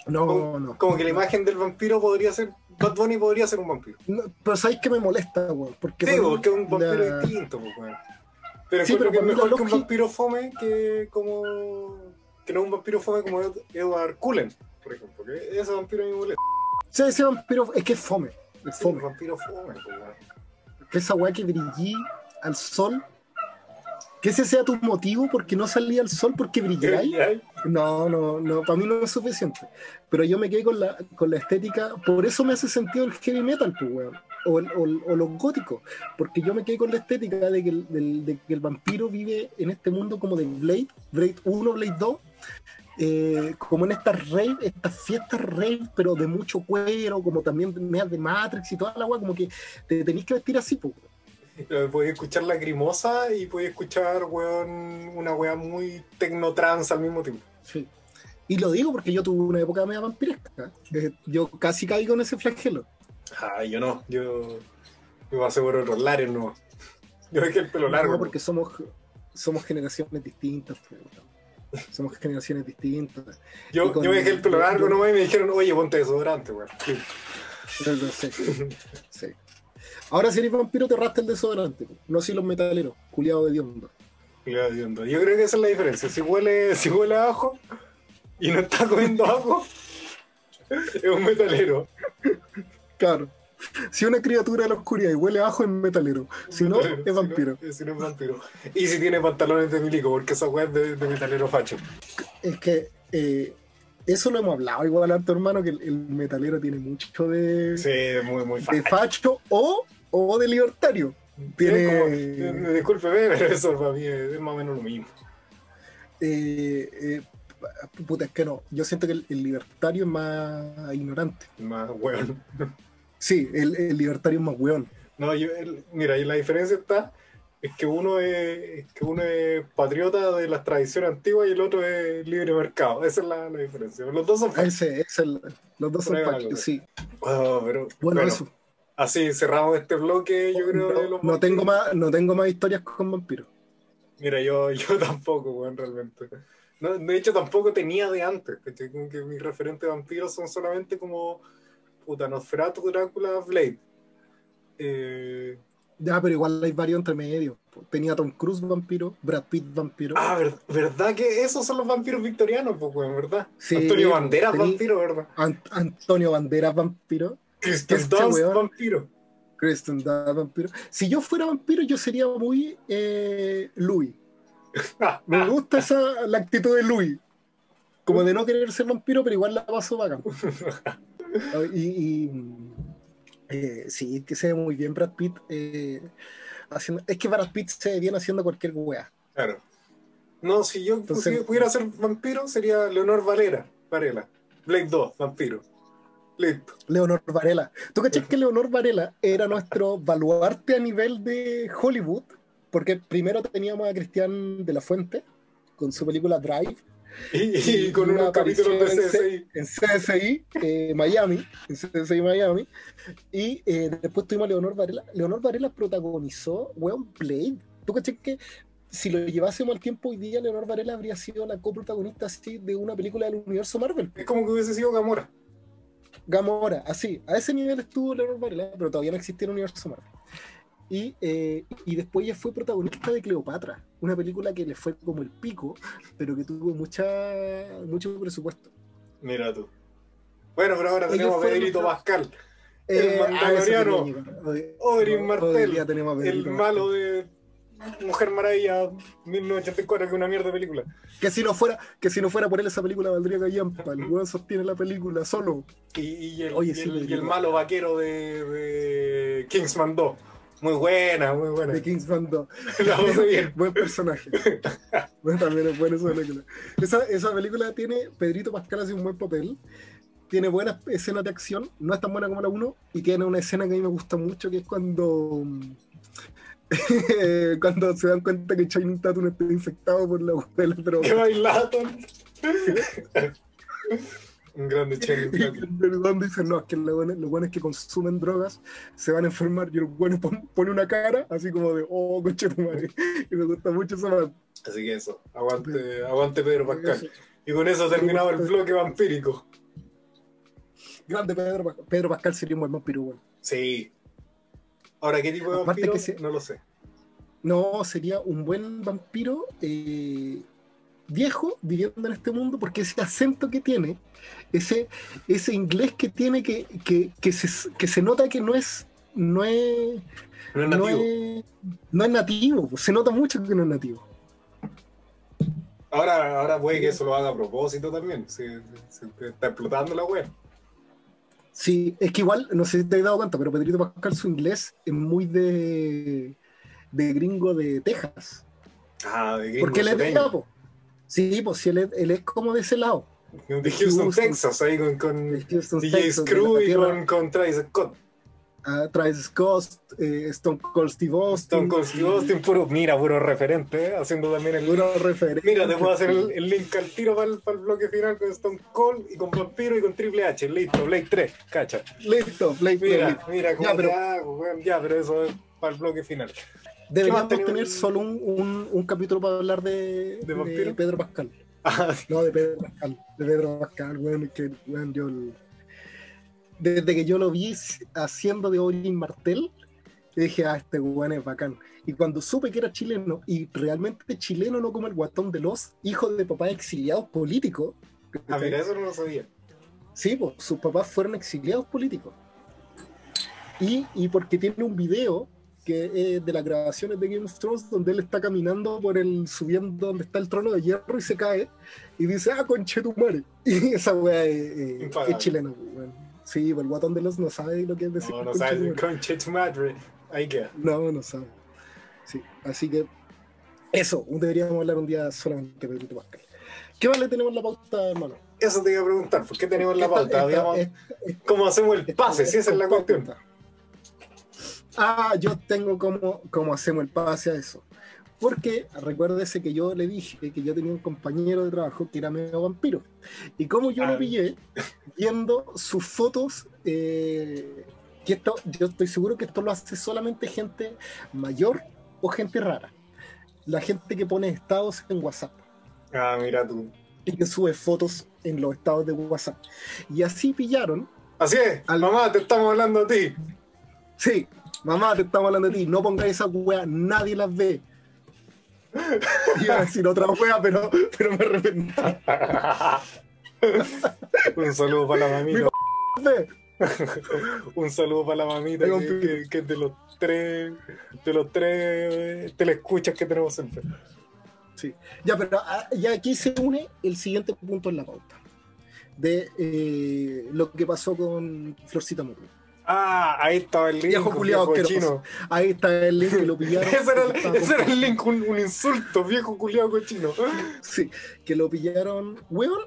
No, Como, no. como que la imagen del vampiro podría ser. Bad Bunny podría ser un vampiro. No, pero ¿sabes qué me molesta, weón? Porque Sí, porque es un vampiro la- distinto, pues, weón. Pero Sí, pero que es mejor que un vampiro fome que como. que no un vampiro fome como Ed- Edward Cullen, por ejemplo. Que ese vampiro a mí me molesta. Sí, ese vampiro es que es fome. Sí, fome. un vampiro fome, pues, esa weá que brillí al sol, que ese sea tu motivo porque no salía al sol porque brilláis. No, no, no, para mí no es suficiente. Pero yo me quedé con la, con la estética, por eso me hace sentido el heavy metal, pues, weón. O, el- o, los góticos, porque yo me quedé con la estética de que, el, del- de que el vampiro vive en este mundo como de Blade, Blade 1, Blade 2, eh, como en estas rave, estas fiestas rave, pero de mucho cuero, como también medias de Matrix y toda la weá, como que te tenéis que vestir así, pues. Eh, Podéis escuchar lacrimosa y podéis escuchar, weón, una weá muy tecnotrans al mismo tiempo. Sí. Y lo digo porque yo tuve una época media vampiresca. Eh, Yo casi caigo en ese flagelo. Ah, yo no, yo, yo pasé por otros lares, no. Yo dejé el pelo largo. No, porque somos, somos generaciones distintas. pues, weón. Somos generaciones distintas. yo, yo me dejé el pelo largo nomás y me dijeron, oye, ponte desodorante, weón. Sí. Ahora si eres vampiro te rastra el desodorante. No si los metaleros. Culiado de. Y le voy diciendo, Yo creo que esa es la diferencia. Si huele, si huele a ajo y no está comiendo ajo, es un metalero. Claro. Si una criatura de la oscuridad y huele ajo es metalero. Si no, Metalero, es vampiro. Si no, si no es vampiro. Y si tiene pantalones de milico, porque esa weá es de, de metalero facho. Es que eh, eso lo hemos hablado igual a tu hermano, que el, el metalero tiene mucho de, Sí, muy, muy de facho. o, o de libertario. Tiene- eh, discúlpeme, pero eso para mí es, es más o menos lo mismo. Eh, eh, puta, es que no. Yo siento que el, el libertario es más ignorante. Más weón. Sí, el, el libertario es más weón. No, yo, el- mira, y la diferencia está es que uno es, es que uno es patriota de las tradiciones antiguas y el otro es libre mercado. Esa es la, la diferencia. Los dos son fachos. Ese, es el, los dos son fachos, sí. Oh, pero, Bueno, bueno, eso. así cerramos este bloque, yo creo. de No, los no tengo más, no tengo más historias con vampiros. Mira, yo, yo tampoco, weón, realmente. No, de hecho, tampoco tenía de antes. que mis referentes vampiros son solamente como puta Nosferatu, Drácula, Blade. Eh, Ya, pero igual hay varios entre medio. Tenía Tom Cruise vampiro, Brad Pitt vampiro. Ah, ver- ¿verdad que esos son los vampiros victorianos, pues, weón, verdad? Sí, Antonio Banderas, tení- vampiro, ¿verdad? An- Antonio Banderas vampiro. Kristen Este Dunst, vampiro. Kristen Dunst vampiro. Si yo fuera vampiro, yo sería muy eh, Louis. Me gusta esa, la actitud de Louis. Como de no querer ser vampiro, pero igual la paso bacán. y, y, eh, sí, que se ve muy bien Brad Pitt. eh, haciendo, es que Brad Pitt se ve bien haciendo cualquier weá. Claro. No, si yo Entonces- pudiera ser vampiro, sería Leonor Valera. Varela. Blade 2, vampiro. Listo. Leonor Varela. ¿Tú cachas que Leonor Varela era nuestro baluarte a nivel de Hollywood? Porque primero teníamos a Cristian de la Fuente con su película Drive Y, y con una unos capítulos de CSI. en CSI eh, Miami, en CSI Miami. Y eh, después tuvimos a Leonor Varela. Leonor Varela protagonizó Weon Blade. ¿Tú cachas que si lo llevásemos al tiempo hoy día, Leonor Varela habría sido la coprotagonista así de una película del universo Marvel? Es como que hubiese sido Gamora. Gamora, así, a ese nivel estuvo Leonard Varela, pero todavía no existía el universo Marvel. Y, eh, y después ella fue protagonista de Cleopatra, una película que le fue como el pico, pero que tuvo mucha, mucho presupuesto. Mira tú. Bueno, pero ahora tenemos a Pedrito los- Pascal, Eh, El a eso Mandaloriano, tenemos a el malo de Mujer Maravilla 1984, que es una mierda de película. Que si no fuera, que si no fuera por él esa película valdría callampa. El weón sostiene la película solo. Y, y el, Oye, y sí, el- y el Pedrito. malo vaquero de, de Kingsman 2. Muy buena, muy buena. De Kingsman 2. La pasé bien. Buen personaje. bueno, también es buena esa película. Esa, esa película tiene, Pedrito Pascal hace un buen papel. Tiene buenas escenas de acción, no es tan buena como la 1, y tiene una escena que a mí me gusta mucho, que es cuando cuando se dan cuenta que Channing Tatum está infectado por la abuela, pero Que bailaton. Un grande el weón dice, no, es que los buenos, que consumen drogas se van a enfermar, y el bueno pone una cara, así como de, oh, coche tu madre, y me gusta mucho esa. Así que eso, aguante, aguante Pedro Pascal. Y con eso terminaba el bloque vampírico. Grande Pedro Pascal. Pedro Pascal sería un buen vampiro, weón. Sí. Ahora, ¿qué tipo de Aparte vampiro? que se- No lo sé. No, sería un buen vampiro eh, viejo viviendo en este mundo porque ese acento que tiene, ese, ese inglés que tiene que, que, que, se, que se nota que no es, no es, No es no nativo. es, no es nativo, pues, se nota mucho que no es nativo. Ahora, ahora puede que eso lo haga a propósito también. Se, se- se está explotando la web. Sí, es que igual, no sé si te has dado cuenta, pero Pedrito Pascal su inglés es muy de, de gringo de Texas. Ah, de gringo Porque él es de sureño. allá, po. Sí, pues sí, él es, él es como de ese lado. De Houston, Houston. Texas, ahí con, con Houston, DJ Texas, Screw y con, con Travis Scott. a Travis Scott, eh, Stone Cold Steve Austin. Stone Cold Steve Austin, puro, mira, puro referente, ¿eh? haciendo también el... Puro referente. Mira, te puedo hacer el, el link al tiro para el, para el bloque final con Stone Cold y con Vampiro y con Triple H. Listo, Blade 3, cacha. Listo, Blade Mira, Blade. mira cómo Ya, pero- hago. Ya, pero eso es para el bloque final. Deberíamos tener solo un, un, un capítulo para hablar de. Pedro Pascal. Ah, No, de Pedro Pascal. De Pedro Pascal, weón, que weón, yo. Desde que yo lo vi haciendo de Orin Martel, dije, ah, este weón es bacán. Y cuando supe que era chileno, y realmente chileno, no como el guatón de los hijos de papás exiliados políticos. ah, mira, eso no lo sabía. Sí, pues sus papás fueron exiliados políticos. Y, y porque tiene un video que es de las grabaciones de Game of Thrones donde él está caminando por el, subiendo donde está el trono de hierro y se cae y dice, ah, conche tu madre. Y esa weá es, es- chilena, weón. Sí, pues el guatón de los no sabe lo que es decir No, no madre. Ahí queda. No, no sabe. Sí, así que eso, deberíamos hablar un día solamente de Pedrito Pascal. ¿Qué más le tenemos en la pauta, hermano? Eso te iba a preguntar, ¿por qué tenemos la pauta? esta- esta- ¿Cómo hacemos el pase? Si esa es la cuestión. Ah, yo tengo cómo, cómo hacemos el pase a eso. Porque recuérdese que yo le dije que yo tenía un compañero de trabajo que era medio vampiro. Y como yo Ah. lo pillé viendo sus fotos, eh, que esto, yo estoy seguro que esto lo hace solamente gente mayor o gente rara. La gente que pone estados en WhatsApp Ah, mira tú. y que sube fotos en los estados de WhatsApp. Y así pillaron Así es, Al- mamá, te estamos hablando a ti. Sí, mamá, te estamos hablando de ti. No pongáis esa wea, nadie las ve. Iba a decir otra wea, pero, pero me arrepentí. Un saludo para la mamita. Un saludo para la mamita que, que- de los tres, de los tres telescuchas que tenemos siempre. Sí. Ya, pero ah, ya aquí se une el siguiente punto en la pauta. De eh, lo que pasó con Florcita Murray. Ah, ahí estaba el link. Viejo culiao viejo asqueroso. chino. Ahí está el link que lo pillaron. Ese era, el- estaba ese era el link, un, un insulto, viejo culiao cochino. Sí, que lo pillaron. Weón,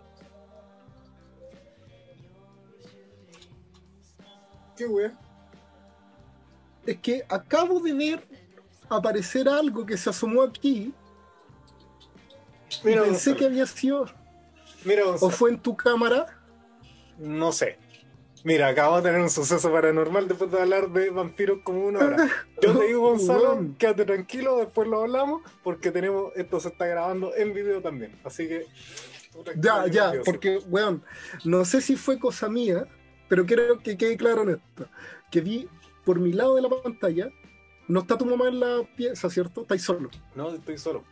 Qué wea. es que acabo de ver aparecer algo que se asomó aquí. Y Mira, pensé Gonzalo, que había sido. mira, ¿O fue en tu cámara? no sé. Mira, acabamos de tener un suceso paranormal después de hablar de vampiros como una hora. Yo te digo, Gonzalo, quédate tranquilo, después lo hablamos, porque tenemos, esto se está grabando en video también. Así que. Ya, ya, nervioso. porque, weón, no sé si fue cosa mía, pero quiero que quede claro en esto. Que vi por mi lado de la pantalla, no está tu mamá en la pieza, ¿cierto? Estáis solo. No, estoy solo.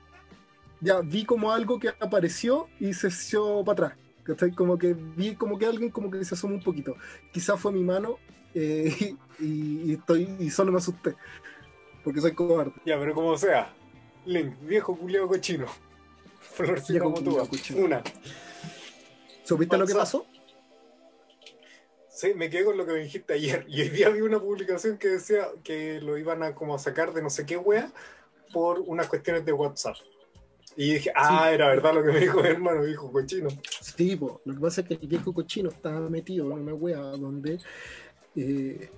Ya vi como algo que apareció y se echó para atrás. ¿Cachai? Como que vi como que alguien como que se asomó un poquito. Quizás fue mi mano eh, y, y estoy y solo me asusté. Porque soy cobarde. Ya, pero como sea. Link, viejo culiado cochino. Florcita como tú. culiao. Una. ¿Supiste lo que pasó? Sí, me quedé con lo que me dijiste ayer. Y hoy día vi una publicación que decía que lo iban a como a sacar de no sé qué wea por unas cuestiones de WhatsApp. Y dije, ah, era verdad lo que me dijo mi hermano, dijo cochino. Sí, po. lo que pasa es que el viejo cochino estaba metido en una wea donde eh,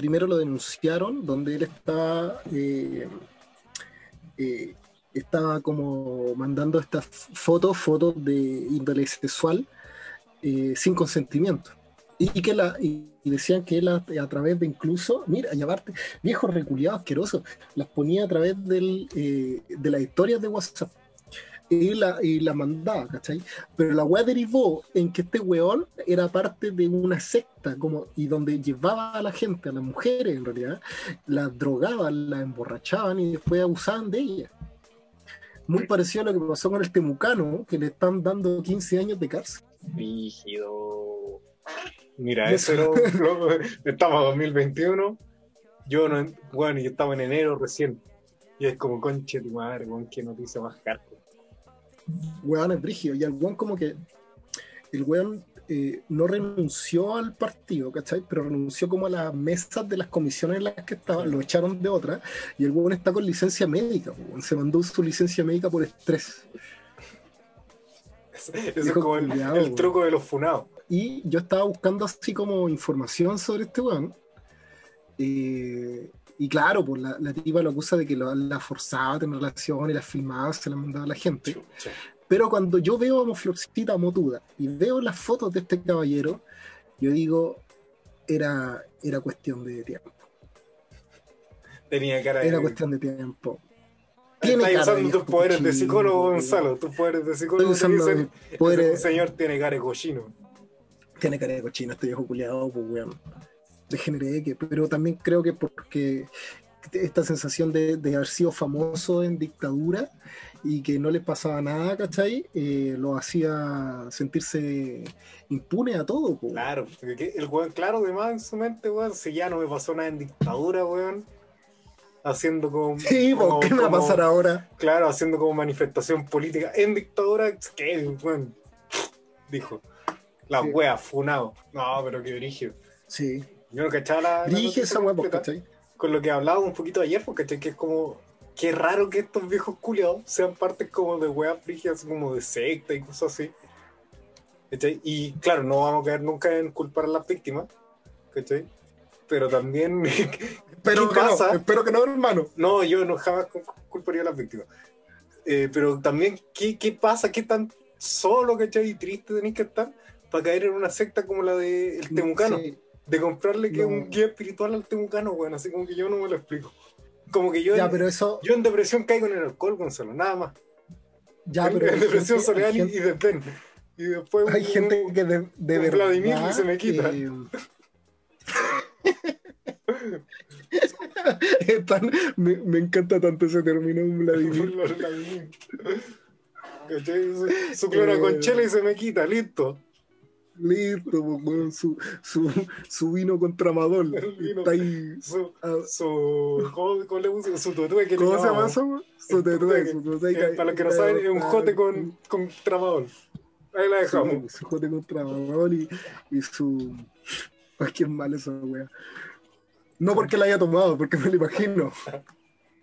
primero lo denunciaron, donde él estaba, eh, eh, estaba como mandando estas fotos, fotos de índole sexual eh, sin consentimiento. Y que la, y decían que él a, a través de incluso, mira, y aparte, viejo reculiado asqueroso, las ponía a través del, de las historias de WhatsApp. Y la, y la mandaba, ¿cachai? Pero la weá derivó en que este weón era parte de una secta, como, y donde llevaba a la gente, a las mujeres en realidad, las drogaban, las emborrachaban y después abusaban de ellas. Muy parecido a lo que pasó con el temucano, que le están dando 15 años de cárcel. Rígido. Mira, eso era- lo- estamos en 2021. Yo no, bueno, yo estaba en enero recién. Y es como, conche tu madre, weón, qué noticia más hardcore. Weón es brígido. Y el weón como que el weón eh, no renunció al partido, ¿cachai? Pero renunció como a las mesas de las comisiones en las que estaba, lo echaron de otra, y el weón está con licencia médica, weón. se mandó su licencia médica por estrés. Ese es como el, truco de los funados. Y yo estaba buscando así como información sobre este weón. eh, y claro, pues la, la tipa lo acusa de que lo, la forzaba a tener relaciones, las filmaba, se las mandaba a la gente. Pero cuando yo veo a Moflorcita Motuda y veo las fotos de este caballero, yo digo, era, era cuestión de tiempo. Tenía cara de. Era cuestión de tiempo. Tiene Estás cara de usando tus poderes de psicólogo. Gonzalo. Tus poderes de Estoy psicólogo te usando dicen. mis poderes- "Ese señor tiene cara de cochino. Tiene cara de cochino este viejo culiado, pues weón. Degeneré que, pero también creo que porque esta sensación de, de haber sido famoso en dictadura y que no le pasaba nada, ¿cachai? Eh, lo hacía sentirse impune a todo, pues. Claro, el weón, claro, además en su mente, weón, si ya no me pasó nada en dictadura, weón. Haciendo como. Sí, como- ¿por qué me va a pasar ahora? Claro, haciendo como manifestación política en dictadura, ¿qué, weón? Dijo. La Sí. wea, funado. No, pero qué brígido. Sí. Yo no cachaba la. noticia esa completa. ¿cachai? Con lo que hablábamos un poquito ayer, porque ¿cachai? que es como. Qué raro que estos viejos culiados sean parte como de weas frígidas, como de secta y cosas así. ¿Cachai? Y claro, no vamos a caer nunca en culpar a las víctimas. ¿Cachai? Pero también. Pero ¿Qué que pasa? no, espero que no, hermano. No, yo no jamás cu- culparía a las víctimas. Eh, pero también, ¿qué, ¿qué pasa? ¿Qué tan solo, cachai? Y triste tenéis que estar para caer en una secta como la del Temucano? Sí. De comprarle que No. un guía espiritual al Temucano, bueno, así como que yo no me lo explico. Como que yo, Ya, en, pero eso. yo en depresión caigo en el alcohol, Gonzalo, nada más. Ya, en, pero. en depresión, gente- soledad y, gente- y desdén. Y después Hay un- gente que de, verdad. Vladimir y se me quita. eh, tan- me, me encanta tanto ese término, un Vladimir. Su, clona Eh. con chela y se me quita, listo. Listo, pues, su, su, su vino contra vino. Está ahí. Su, su, ¿cómo, cómo le? Su que ¿Cómo se llama eso? Su. Eh, Para los que no saben, es un jote con, con tramador. Ahí la dejamos. Su jote contra Amador y, y su. Ay, qué mal esa wea. No porque la haya tomado, porque me lo imagino.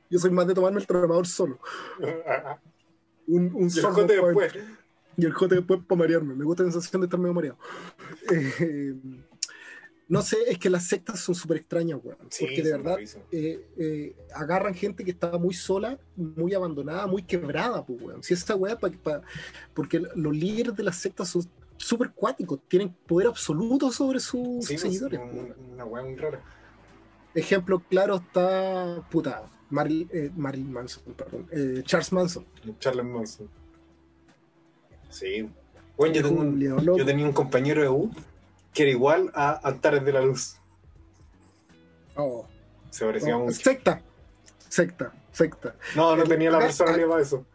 Yo soy más de tomarme el tramador solo. Un, un pa' después. Y el jote después para marearme. Me gusta la sensación de estar medio mareado. Eh, no sé, es que las sectas son súper extrañas, weón. Sí, porque de verdad eh, eh, agarran gente que está muy sola, muy abandonada, muy quebrada, pues, weón. Si esa weá, pa- pa- porque los líderes de las sectas son súper cuáticos, tienen poder absoluto sobre sus Sí, pues, seguidores. un- weón. una weá muy rara. Ejemplo claro está, puta, Maril- eh, Marilyn Manson, perdón, Charles Manson. Charles Manson. Sí. Bueno, yo, tengo un- yo tenía un compañero de U que era igual a Altares de la Luz. Oh, Se parecía oh, mucho. secta. Secta, secta. No, no el- tenía la acá- personalidad para eso.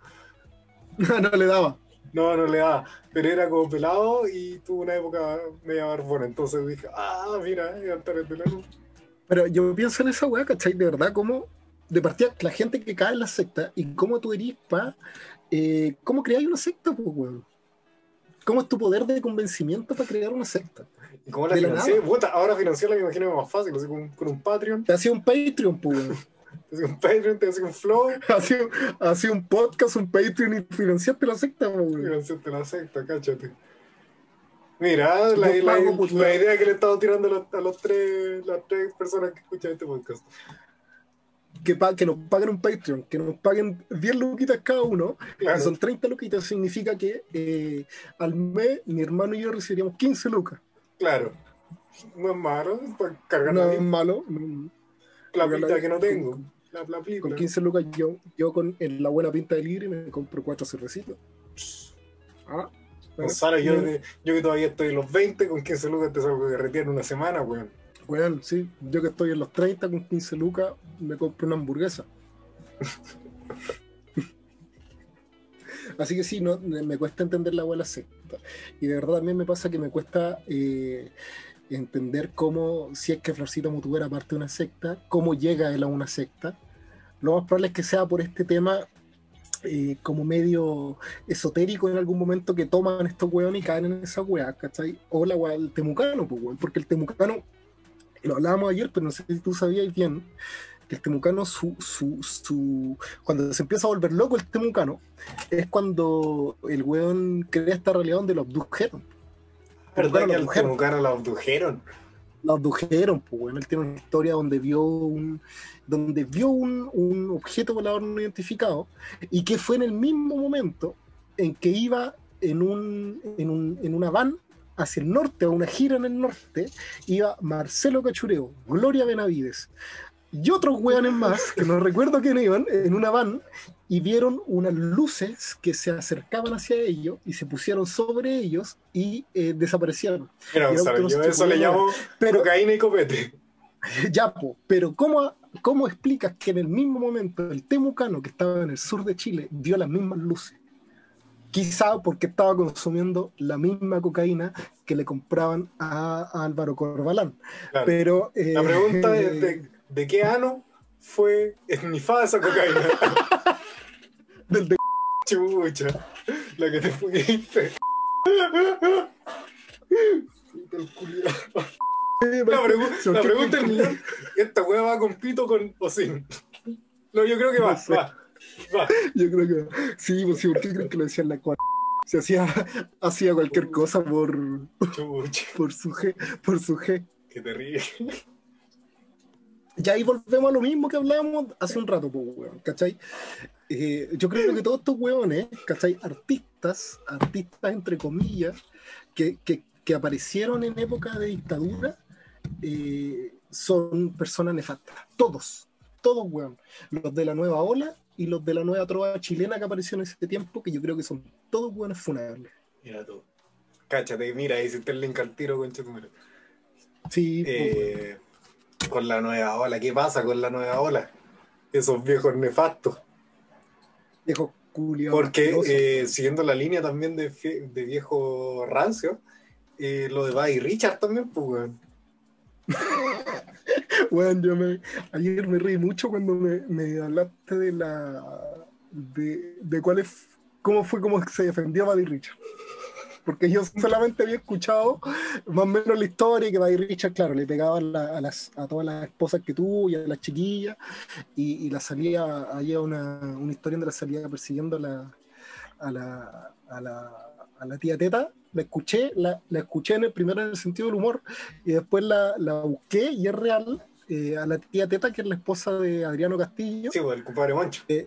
no le daba. No, no le daba. Pero era como pelado y tuvo una época media barbona. Entonces dije, ah, mira, es Altares de la Luz. Pero yo pienso en esa weá, ¿cachai? De verdad, cómo de partida la gente que cae en la secta y cómo tú eres para. Eh, ¿Cómo creáis una secta, pues, weón? ¿Cómo es tu poder de convencimiento para crear una secta? ¿Y cómo la financié? Puta, ahora financiarla me imagino más fácil, así con, con un Patreon, Te hacía un Patreon, pues, weón. te hace un Patreon, te hace un Flow, Hacía, hacía un podcast, un Patreon y financiaste la secta, pues, weón. financiaste la secta, cáchate. Mira, la- idea que le he estado tirando a los, a los tres, las tres personas que escuchan este podcast. Que, pa- que nos paguen un Patreon, que nos paguen 10 luquitas cada uno, Claro, que son 30 luquitas, significa que eh, al mes mi hermano y yo recibiríamos 15 lucas. claro. No es malo, para cargar No la es malo. no- plapita que no tengo. La plapita. Con 15 lucas yo, yo con en la buena pinta de libre me compro cuatro cervecitas. Ah, bueno, Gonzalo, yo, yo que todavía estoy en los 20, con 15 lucas te salgo de en una semana, weón. bueno, sí, yo que estoy en los 30 con 15 lucas me compro una hamburguesa. Así que sí, no, me cuesta entender la abuela secta. Y de verdad también me pasa que me cuesta eh, entender cómo, si es que Florcito Mutu era parte de una secta, cómo llega él a una secta. Lo más probable es que sea por este tema eh, como medio esotérico en algún momento que toman estos hueones y caen en esa hueá, ¿cachai? O la hueá del temucano, pues, porque el temucano, lo hablábamos ayer, pero no sé si tú sabías bien, que el temucano, su, su, su, cuando se empieza a volver loco el temucano, es cuando el weón crea esta realidad donde lo abdujeron. ¿Verdad que al temucano lo abdujeron? Lo abdujeron, pues bueno, él tiene una historia donde vio un, donde vio un, un objeto volador no identificado y que fue en el mismo momento en que iba en, un, en, un, en una van hacia el norte, a una gira en el norte, iba Marcelo Cachureo, Gloria Benavides y otros hueones más, que no recuerdo quién iban, en una van y vieron unas luces que se acercaban hacia ellos y se pusieron sobre ellos y eh, desaparecieron. Mira, Y Gonzalo, yo eso le llamo Pero, cocaína y copete. ya, po, pero ¿cómo, ¿cómo explicas que en el mismo momento el temucano que estaba en el sur de Chile vio las mismas luces? Quizá porque estaba consumiendo la misma cocaína que le compraban a, a Álvaro Corbalán. Claro. Pero eh, La pregunta es de, qué ano fue esnifada esa cocaína. del de- Chucha, la que te fuiste. La, pregu- la pregunta es millón. ¿Esta hueá va con pito con o sin? No, yo creo que va, No sé. va. Va. Yo creo que sí, pues sí, ¿por qué creen que lo decían la cua- Se hacía, hacía cualquier cosa por, por su G, por su G. qué terrible. Y ahí volvemos a lo mismo que hablábamos hace un rato, pues, weón, ¿cachai? Eh, yo creo que todos estos weones, ¿cachai? Artistas, artistas entre comillas, que, que- que aparecieron en época de dictadura, eh, son personas nefastas. Todos, todos, weón. Los de la nueva ola y los de la nueva trova chilena que apareció en ese tiempo, que yo creo que son todos weones funables. Mira tú. Cáchate, mira, ahí hiciste el link al tiro, concha tu. Sí, weón. Con la nueva ola, ¿qué pasa con la nueva ola? Esos viejos nefastos. viejo culiao Porque eh, siguiendo la línea también de, de viejo rancio, eh, lo de Buddy Richard también, pues, weón. Weón, yo me, ayer me reí mucho cuando me, me hablaste de la. de, de cuál es. cómo fue como se defendió Buddy Richard. Porque yo solamente había escuchado más o menos la historia que Buddy Richard, claro, le pegaba a, la- a las, a todas las esposas que tuvo y a las chiquillas, y, y la salía, había una, una historia donde la salía persiguiendo a la, a la, a la, a la tía Teta. La escuché, la, la escuché en el primero en el sentido del humor, y después la, la busqué y es real eh, a la tía Teta, que es la esposa de Adriano Castillo, Sí, pues, el compadre Moncho. que,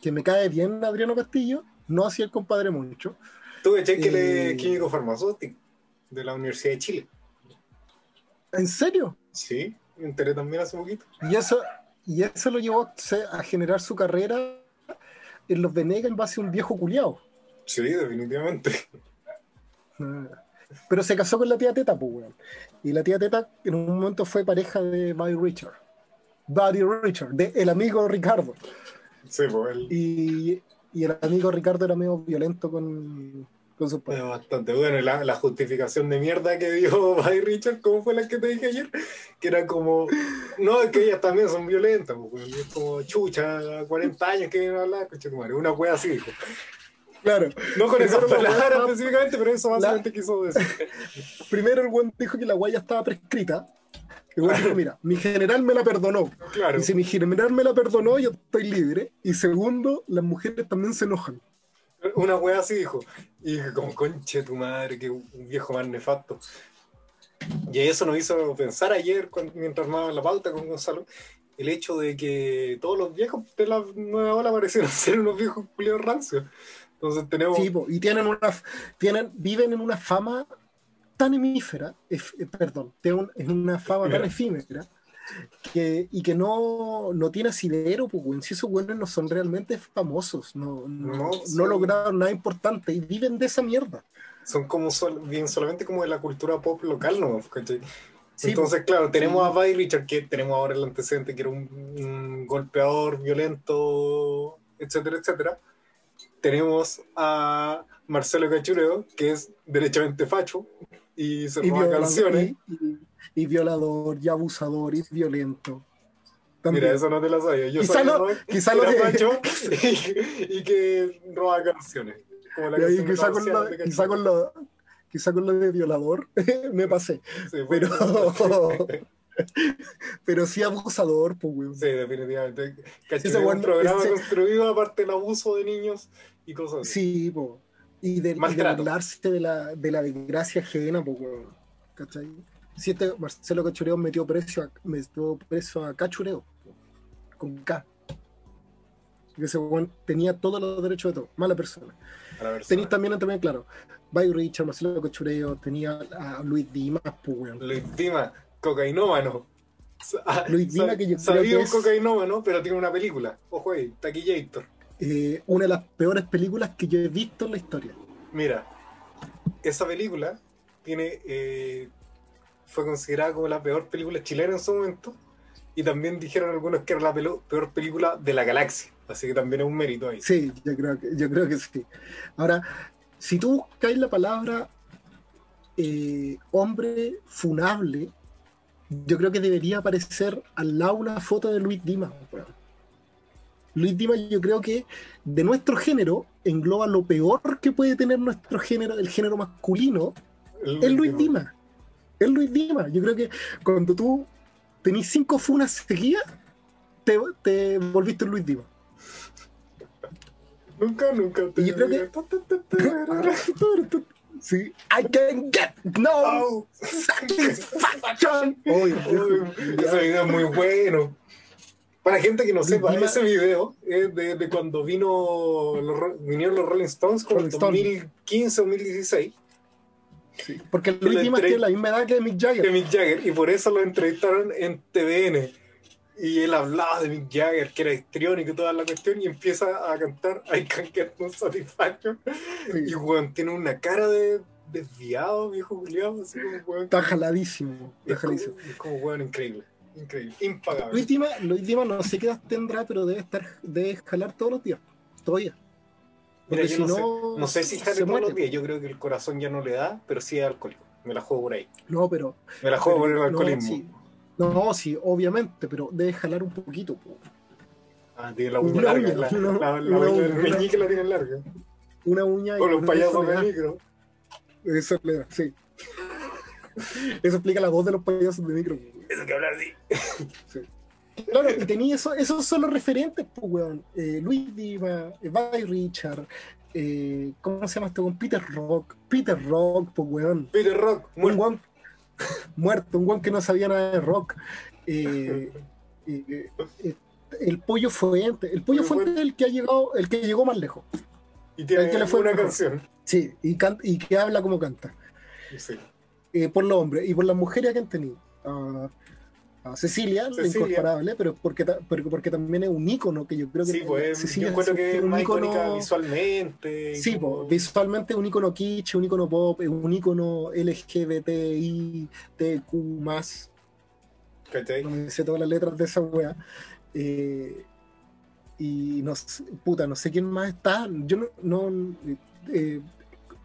que me cae bien Adriano Castillo, no así el compadre mucho. Tú caché que él es Eh, químico farmacéutico de la Universidad de Chile. ¿En serio? Sí, me enteré también hace poquito. Y eso, y eso lo llevó a, generar su carrera en los Venegas en base a un viejo culiao. Sí, definitivamente. pero se casó con la tía Teta, pues, weón. Y la tía Teta en un momento fue pareja de Buddy Richard. Buddy Richard, de el amigo Ricardo. Sí, pues él Y, y el amigo Ricardo era medio violento con, con sus es padres. bastante bueno. y La, la justificación de mierda que dio Buddy Richard, ¿cómo fue la que te dije ayer? Que era como, no, es que ellas también son violentas, pues. Y es como chucha, 40 años que vienen a hablar, coche tu madre. Una wea así, dijo. Claro. No con esas la palabras específicamente, pero eso básicamente quiso decir. Primero el buen dijo que la guaya estaba prescrita. El buen dijo, mira, mi general me la perdonó. Claro. Y si mi general me la perdonó, yo estoy libre. Y segundo, las mujeres también se enojan. Una wea así dijo. Y dije, como conche tu madre, que un viejo más nefasto. Y eso nos hizo pensar ayer, cuando- mientras armaba la pauta con Gonzalo, el hecho de que todos los viejos de la nueva ola parecieron ser unos viejos culiados rancios. Entonces tenemos. Sí, y tienen una, tienen, viven en una fama tan hemífera, eh, perdón, en una fama tan efímera, que, y que no, no tiene asidero, pues, si esos buenos no son realmente famosos, no, no, No, no son- lograron nada importante y viven de esa mierda. son como sol- bien solamente como de la cultura pop local, ¿no? Sí, Entonces, claro, tenemos Sí. a Buddy Richard, que tenemos ahora el antecedente, que era un, un golpeador violento, etcétera, etcétera. Tenemos a Marcelo Cachureo, que es derechamente facho y se roba canciones. y, y- y violador, y abusador, y violento. También. Mira, eso no te lo sabía. Yo Quizá sabía quizá que lo facho y, y que roba canciones. Como la canción quizá con, de quizá, con lo, quizá con lo de violador me pasé. Sí, Pero, pero sí abusador, pues, weón. Sí, definitivamente. Cachureo ese es un buen- programa ese- construido aparte del abuso de niños y cosas así. Sí, po. Y de, y de burlarse de la, de la desgracia ajena, pues, weón. ¿Cachai? Si este Marcelo Cachureo metió preso a, metió preso a Cachureo, con K. Ese tenía todos los derechos de todo, mala persona. Tenéis también, también, claro, Bay Richard, Marcelo Cachureo, tenía a Luis Dimas, pues, weón. Luis Dima, cocainómano. Luis Dima, sa- que yo creo sabía que un es- cocainómano, pero tiene una película. Ojo ahí, Taquillator. Eh, una de las peores películas que yo he visto en la historia. Mira, esa película tiene eh, fue considerada como la peor película chilena en su momento. Y también dijeron algunos que era la peor película de la galaxia. Así que también es un mérito ahí. Sí, yo creo que, yo creo que sí. Ahora, si tú buscáis la palabra eh, hombre funable, yo creo que debería aparecer al lado una foto de Luis Dimas. Luis Dimas, yo creo que de nuestro género engloba lo peor que puede tener nuestro género, el género masculino, es Luis Dima. Dimas. Es Luis Dimas. Yo creo que cuando tú tenés cinco funas seguidas, te, te volviste Luis Dimas. Nunca, nunca te Y yo creo que- Sí. I can get no Au. satisfaction. Oye, Uy, ese video es muy bueno. Para gente que no sepa, Dima- ese video es de, de cuando vino los, vinieron los Rolling Stones, como en Rolling Stones. 2015 o 2016, sí, porque Luis Dimas tiene la misma edad que Mick Jagger. Mick Jagger, y por eso lo entrevistaron en TVN. Y él hablaba de Mick Jagger, que era histriónico y toda la cuestión, y empieza a cantar I Can't Get No Satisfaction. Sí, Y weón, tiene una cara de desviado, viejo Julián, así como weón. Está jaladísimo. Está Es como, jaladísimo. es como weón increíble, increíble, impagable. Luis Dimas, Luis Dimas no sé qué edad tendrá, pero debe estar, debe jalar todos los días. Todavía. Mira, yo si no, sé, no sé si jale se todos muere. los días, yo creo que el corazón ya no le da, pero sí es alcohólico. Me la juego por ahí. No, pero. Me la juego por el pero- alcoholismo. No, sí. No, sí, obviamente, pero debe jalar un poquito. po. Ah, tiene la uña larga, uña, la, uña del meñique la tiene larga. Una uña y Con los payasos de micro. Eso le da, sí. Eso explica la voz de los payasos de micro. Eso que hablar así. Claro, y tenía eso, esos son los referentes, pues, weón. Eh, Luis Diva, eh, Buddy Richard, eh, ¿cómo se llama este weón? Peter Rock, Peter Rock, pues, weón. Peter Rock, Un muerto. weón muerto, un weón que no sabía nada de rock. Eh, eh, eh, eh, el pollo fuente, el pollo fuente es el que ha llegado, el que llegó más lejos. Y tiene el que le fue una mejor. canción. Sí, y, can- y que habla como canta. Sí. Eh, por los hombres y por las mujeres que han tenido. A, Cecilia, la Cecilia. incomparable, pero porque, porque, porque también es un ícono que yo creo que Sí, pues Cecilia yo encuentro que es más icónica visualmente. Sí, como- po, visualmente un icono kitsch, un icono pop, un icono LGBTI, TQ más, no me sé todas las letras de esa wea. Eh, y no sé, puta, no sé quién más está. Yo no. no eh,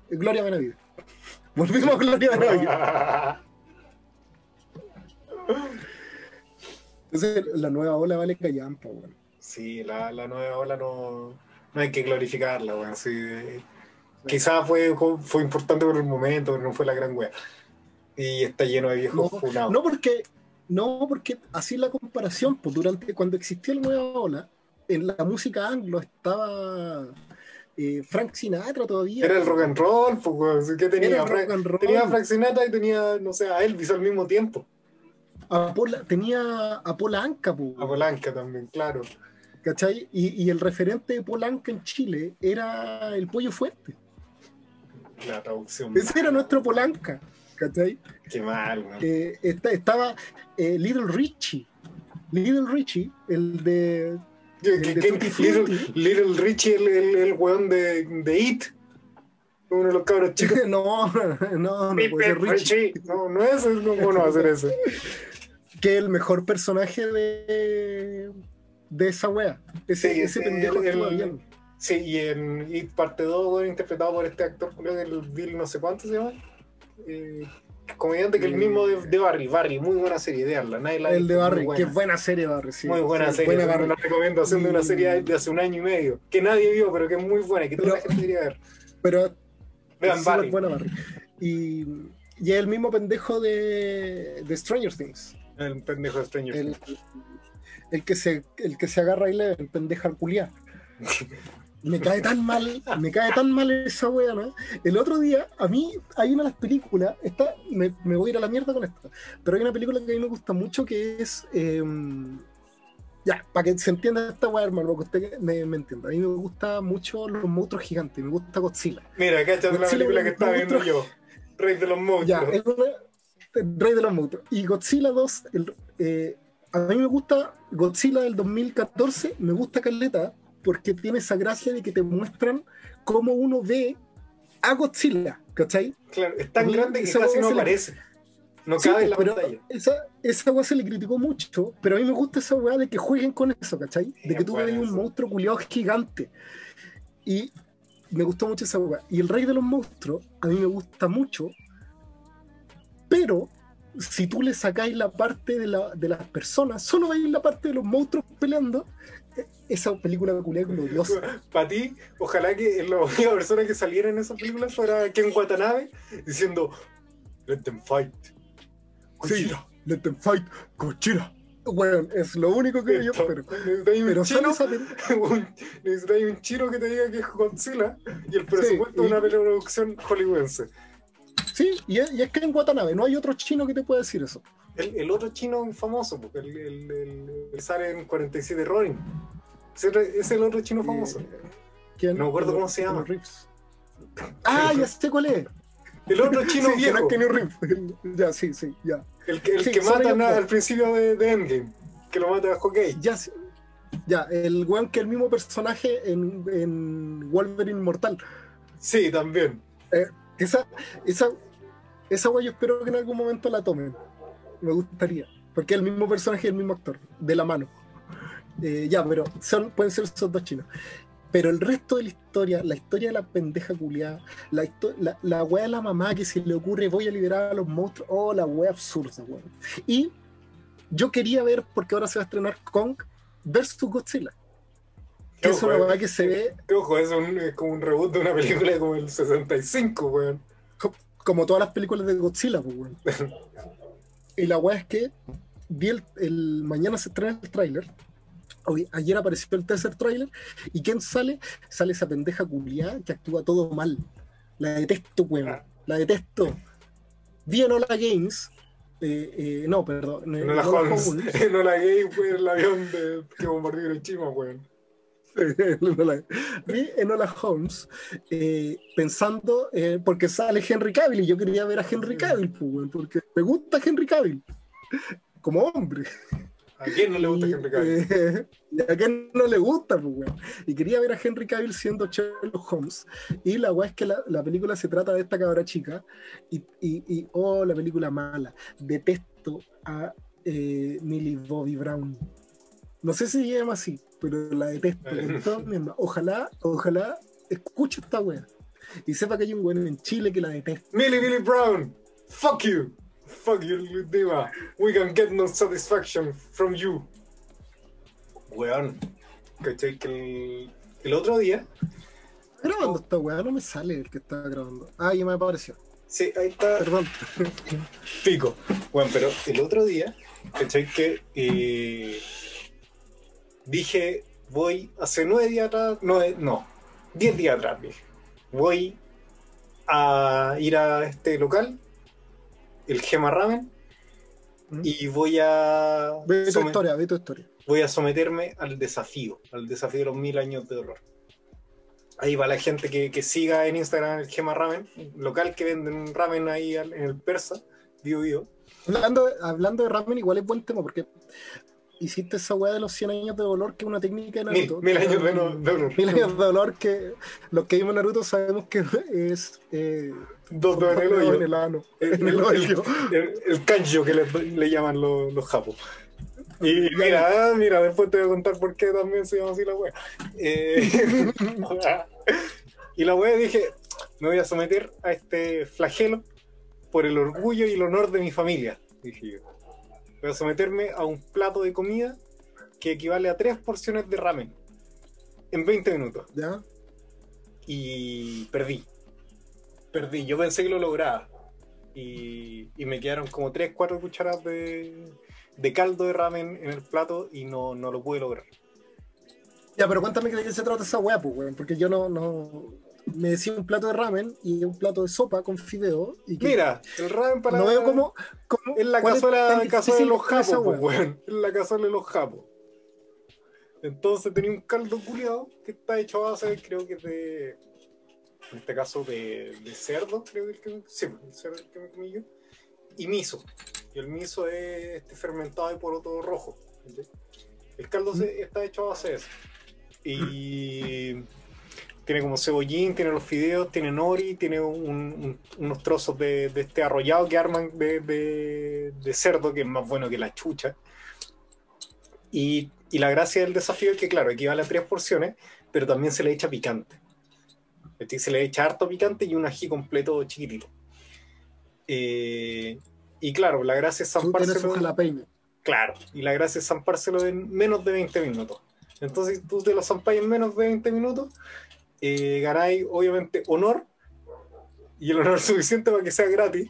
Gloria Benavides. Volvimos a Gloria Benavides. Entonces, la nueva ola vale callampa, weón. Sí, la, la nueva ola no, no hay que glorificarla, weón. Sí, quizás fue, fue importante por el momento, pero no fue la gran wea. Y está lleno de viejos No, funados. No porque, no porque así la comparación, pues durante cuando existió la nueva ola, en la música anglo estaba eh, Frank Sinatra todavía. Era el rock and roll, pues. ¿Qué tenía? Era el Frank- rock and roll. Tenía a Frank Sinatra y tenía, no sé, a Elvis al mismo tiempo. A Pola- tenía a Polanca, pues, A Polanca también, claro. ¿cachai? Y, y el referente de Polanca en Chile era el Pollo Fuerte. La traducción. Ese era nuestro Polanca, ¿cachai? Qué mal, weón. Eh, esta- estaba eh, Little Richie. Little Richie, el de ¿Qué- el de Little. Little Richie, el, el, el weón de, de It. Uno de los cabros chicos. no, no, no puede ser Richie. No, no es, no, ¿cómo no va a ser ese? Que el mejor personaje de, de esa wea. Ese, Sí, ese pendejo actúa el- bien. Sí, y en It parte 2, weón, interpretado por este actor, creo que el Bill no sé cuánto se llama. Eh, comediante que el mismo de, de Barry. Barry, muy buena serie, veanla. Nadie la ha El de Barry, que buena. serie Barry, sí. Muy buena Sí, serie, buena Barry. la recomiendo, una Y- serie de hace un año y medio, que nadie vio, pero que es muy buena, que toda la gente debería ver. Pero Vean Barry. buena Barry. Y, y es el mismo pendejo de, de Stranger Things. El pendejo de Stranger El, el que se, el que se agarra y le el pendeja al culiar. Me cae tan mal, me cae tan mal esa wea, ¿no? El otro día, a mí hay una de las películas, esta, me, me voy a ir a la mierda con esta, pero hay una película que a mí me gusta mucho que es. eh, ya, para que se entienda esta wea, hermano, para que usted me, me entienda. A mí me gusta mucho los monstruos gigantes, me gusta Godzilla. Mira, cáchate la película que estaba viendo yo. Rey de los monstruos. Ya, es una- el Rey de los monstruos. Y Godzilla 2, el- eh, a mí me gusta Godzilla del 2014, me gusta Caleta, porque tiene esa gracia de que te muestran cómo uno ve a Godzilla, ¿cachai? Claro, es tan grande que casi no aparece. No Sí, cabe en la pero pantalla. esa, esa weá se le criticó mucho, pero a mí me gusta esa weá de que jueguen con eso, ¿cachai? De que tú veas un monstruo culiado gigante. Y me gustó mucho esa weá. Y el rey de los monstruos, a mí me gusta mucho, pero si tú le sacáis la parte de, la- de las personas, solo veis la parte de los monstruos peleando, eh, esa película es gloriosa. Para ti, ojalá que la única persona que saliera en esa película fuera Ken Watanabe diciendo Let them fight. Sí, Gojira. let them fight, Gojira. Bueno, es lo único que yo Esto, espero. Necesitáis un Pero chino, un, necesitáis un chino que te diga que es Godzilla y el presupuesto y- de una producción hollywoodense. Sí, y es, y es que en Watanabe no hay otro chino que te pueda decir eso. El, el otro chino famoso, porque el, el, el- sale en 47 Ronin. Es el otro chino famoso. Eh, ¿quién? No me acuerdo Keanu- cómo se llama. Reeves. Ah, ya sé cuál es. El otro chino sí, que no es Reeves. Ya, sí, sí, ya. El que, el Sí, que solo matan yo- a- al principio de, de Endgame. Que lo mata a Hawkeye. Ya, sí. ya, el weón que el mismo personaje en, en Wolverine Mortal. Sí, también. Esa, esa, esa yo espero que en algún momento la tomen. Me gustaría. Porque es el mismo personaje y el mismo actor, de la mano. Eh, ya, pero son, pueden ser esos dos chinos. Pero el resto de la historia, la historia de la pendeja culiada, la, la, la de la mamá que se le ocurre voy a liberar a los monstruos, oh, la wea absurda, weón. Y yo quería ver, porque ahora se va a estrenar Kong versus Godzilla. Que es Ojo, una eh. wea que se ve Que ojo, es, un, es como un reboot de una película como el 65, weón. como todas las películas de Godzilla, pues, weón. y la weá es que vi el, el- mañana se estrena el tráiler. Ayer apareció el tercer tráiler. ¿Y quién sale? Sale esa pendeja culiada que actúa todo mal. La detesto, weón. Ah. La detesto. Vi en Hola Games. eh, eh, no, perdón. No la Holmes. Holmes. No la gay fue el avión de, que bombardeó Hiroshima, weón. Vi Enola Holmes eh, pensando, eh, porque sale Henry Cavill y yo quería ver a Henry Cavill, pues, porque me gusta Henry Cavill. como hombre. ¿A quién no le gusta Y, Henry Cavill? eh, a quién no le gusta, pues, weón. Y quería ver a Henry Cavill siendo Sherlock Holmes. Y la weá es que la, la película se trata de esta cabra chica. Y, y, y, oh, la película mala. Detesto a eh, Millie Bobby Brown. No sé si se llama así, pero la detesto. con toda mi alma. Ojalá, ojalá escuche esta weá. Y sepa que hay un weón en Chile que la detesta. Millie Billy Brown, fuck you. Fuck you, Diva. We can get no satisfaction from you. Weón. ¿Cachai? Que el, el otro día. ¿Está grabando esta weá? No me sale el que está grabando. Ah, ya me apareció. Sí, ahí está. Perdón. Pico. Bueno, pero el otro día, ¿cachai? Que eh, dije, voy hace nueve días atrás, no, eh, no, diez días atrás dije, voy a ir a este local, el Gema Ramen, ¿Mm? y voy a, Ve tu historia, ve tu historia. voy a someterme al desafío, al desafío de los mil años de dolor. Ahí va la gente que, que siga en Instagram el Gema Ramen, local que venden ramen ahí en el persa, Bio Bio. Hablando, hablando de ramen, igual es buen tema porque hiciste esa weá de los 100 años de dolor, que es una técnica de Naruto. mil años de, no- de dolor. Mil años de dolor que los que vimos Naruto sabemos que es eh, Dos dedos en el en hoyo. el ano, El, en el hoyo. el- el kanjo que le, le llaman los, los japos. Y mira, ah, mira, después te voy a contar por qué también se llama así la wea. Eh, y la wea dije, me voy a someter a este flagelo por el orgullo y el honor de mi familia. Dije yo. Voy a someterme a un plato de comida que equivale a tres porciones de ramen en 20 minutos. ¿Ya? y perdí. Perdí. Yo pensé que lo lograba. Y, y me quedaron como 3, 4 cucharadas de, de caldo de ramen en el plato y no, no lo pude lograr. Ya, pero cuéntame de qué se trata esa weá, pues, weón, porque yo no, no. Me decía un plato de ramen y un plato de sopa con fideo. Y que Mira, el ramen para no veo cómo. cómo Es la cazuela, de los japos, pues, weón. Es la cazuela de los japos. Entonces tenía un caldo culiado que está hecho a base, creo que de. En este caso de, de cerdo, creo que, el que sí, el cerdo el que me comí yo. Y miso. Y el miso es este fermentado de poroto rojo. ¿cachai? El caldo se- está hecho a base de eso. Y tiene como cebollín, tiene los fideos, tiene nori, tiene un- un- unos trozos de, de este arrollado que arman de, de- de cerdo, que es más bueno que la chucha. Y, y la gracia del desafío es que, claro, equivale a tres porciones, pero también se le echa picante. ¿cachai? Se le echa harto picante y un ají completo chiquitito. Eh, y claro, la gracia es zampárselo. jalapeño. Claro, y la gracia es zampárselo en menos de 20 minutos. Entonces, tú te lo zampáis en menos de 20 minutos, eh, ganáis, obviamente, honor, y el honor suficiente para que sea gratis.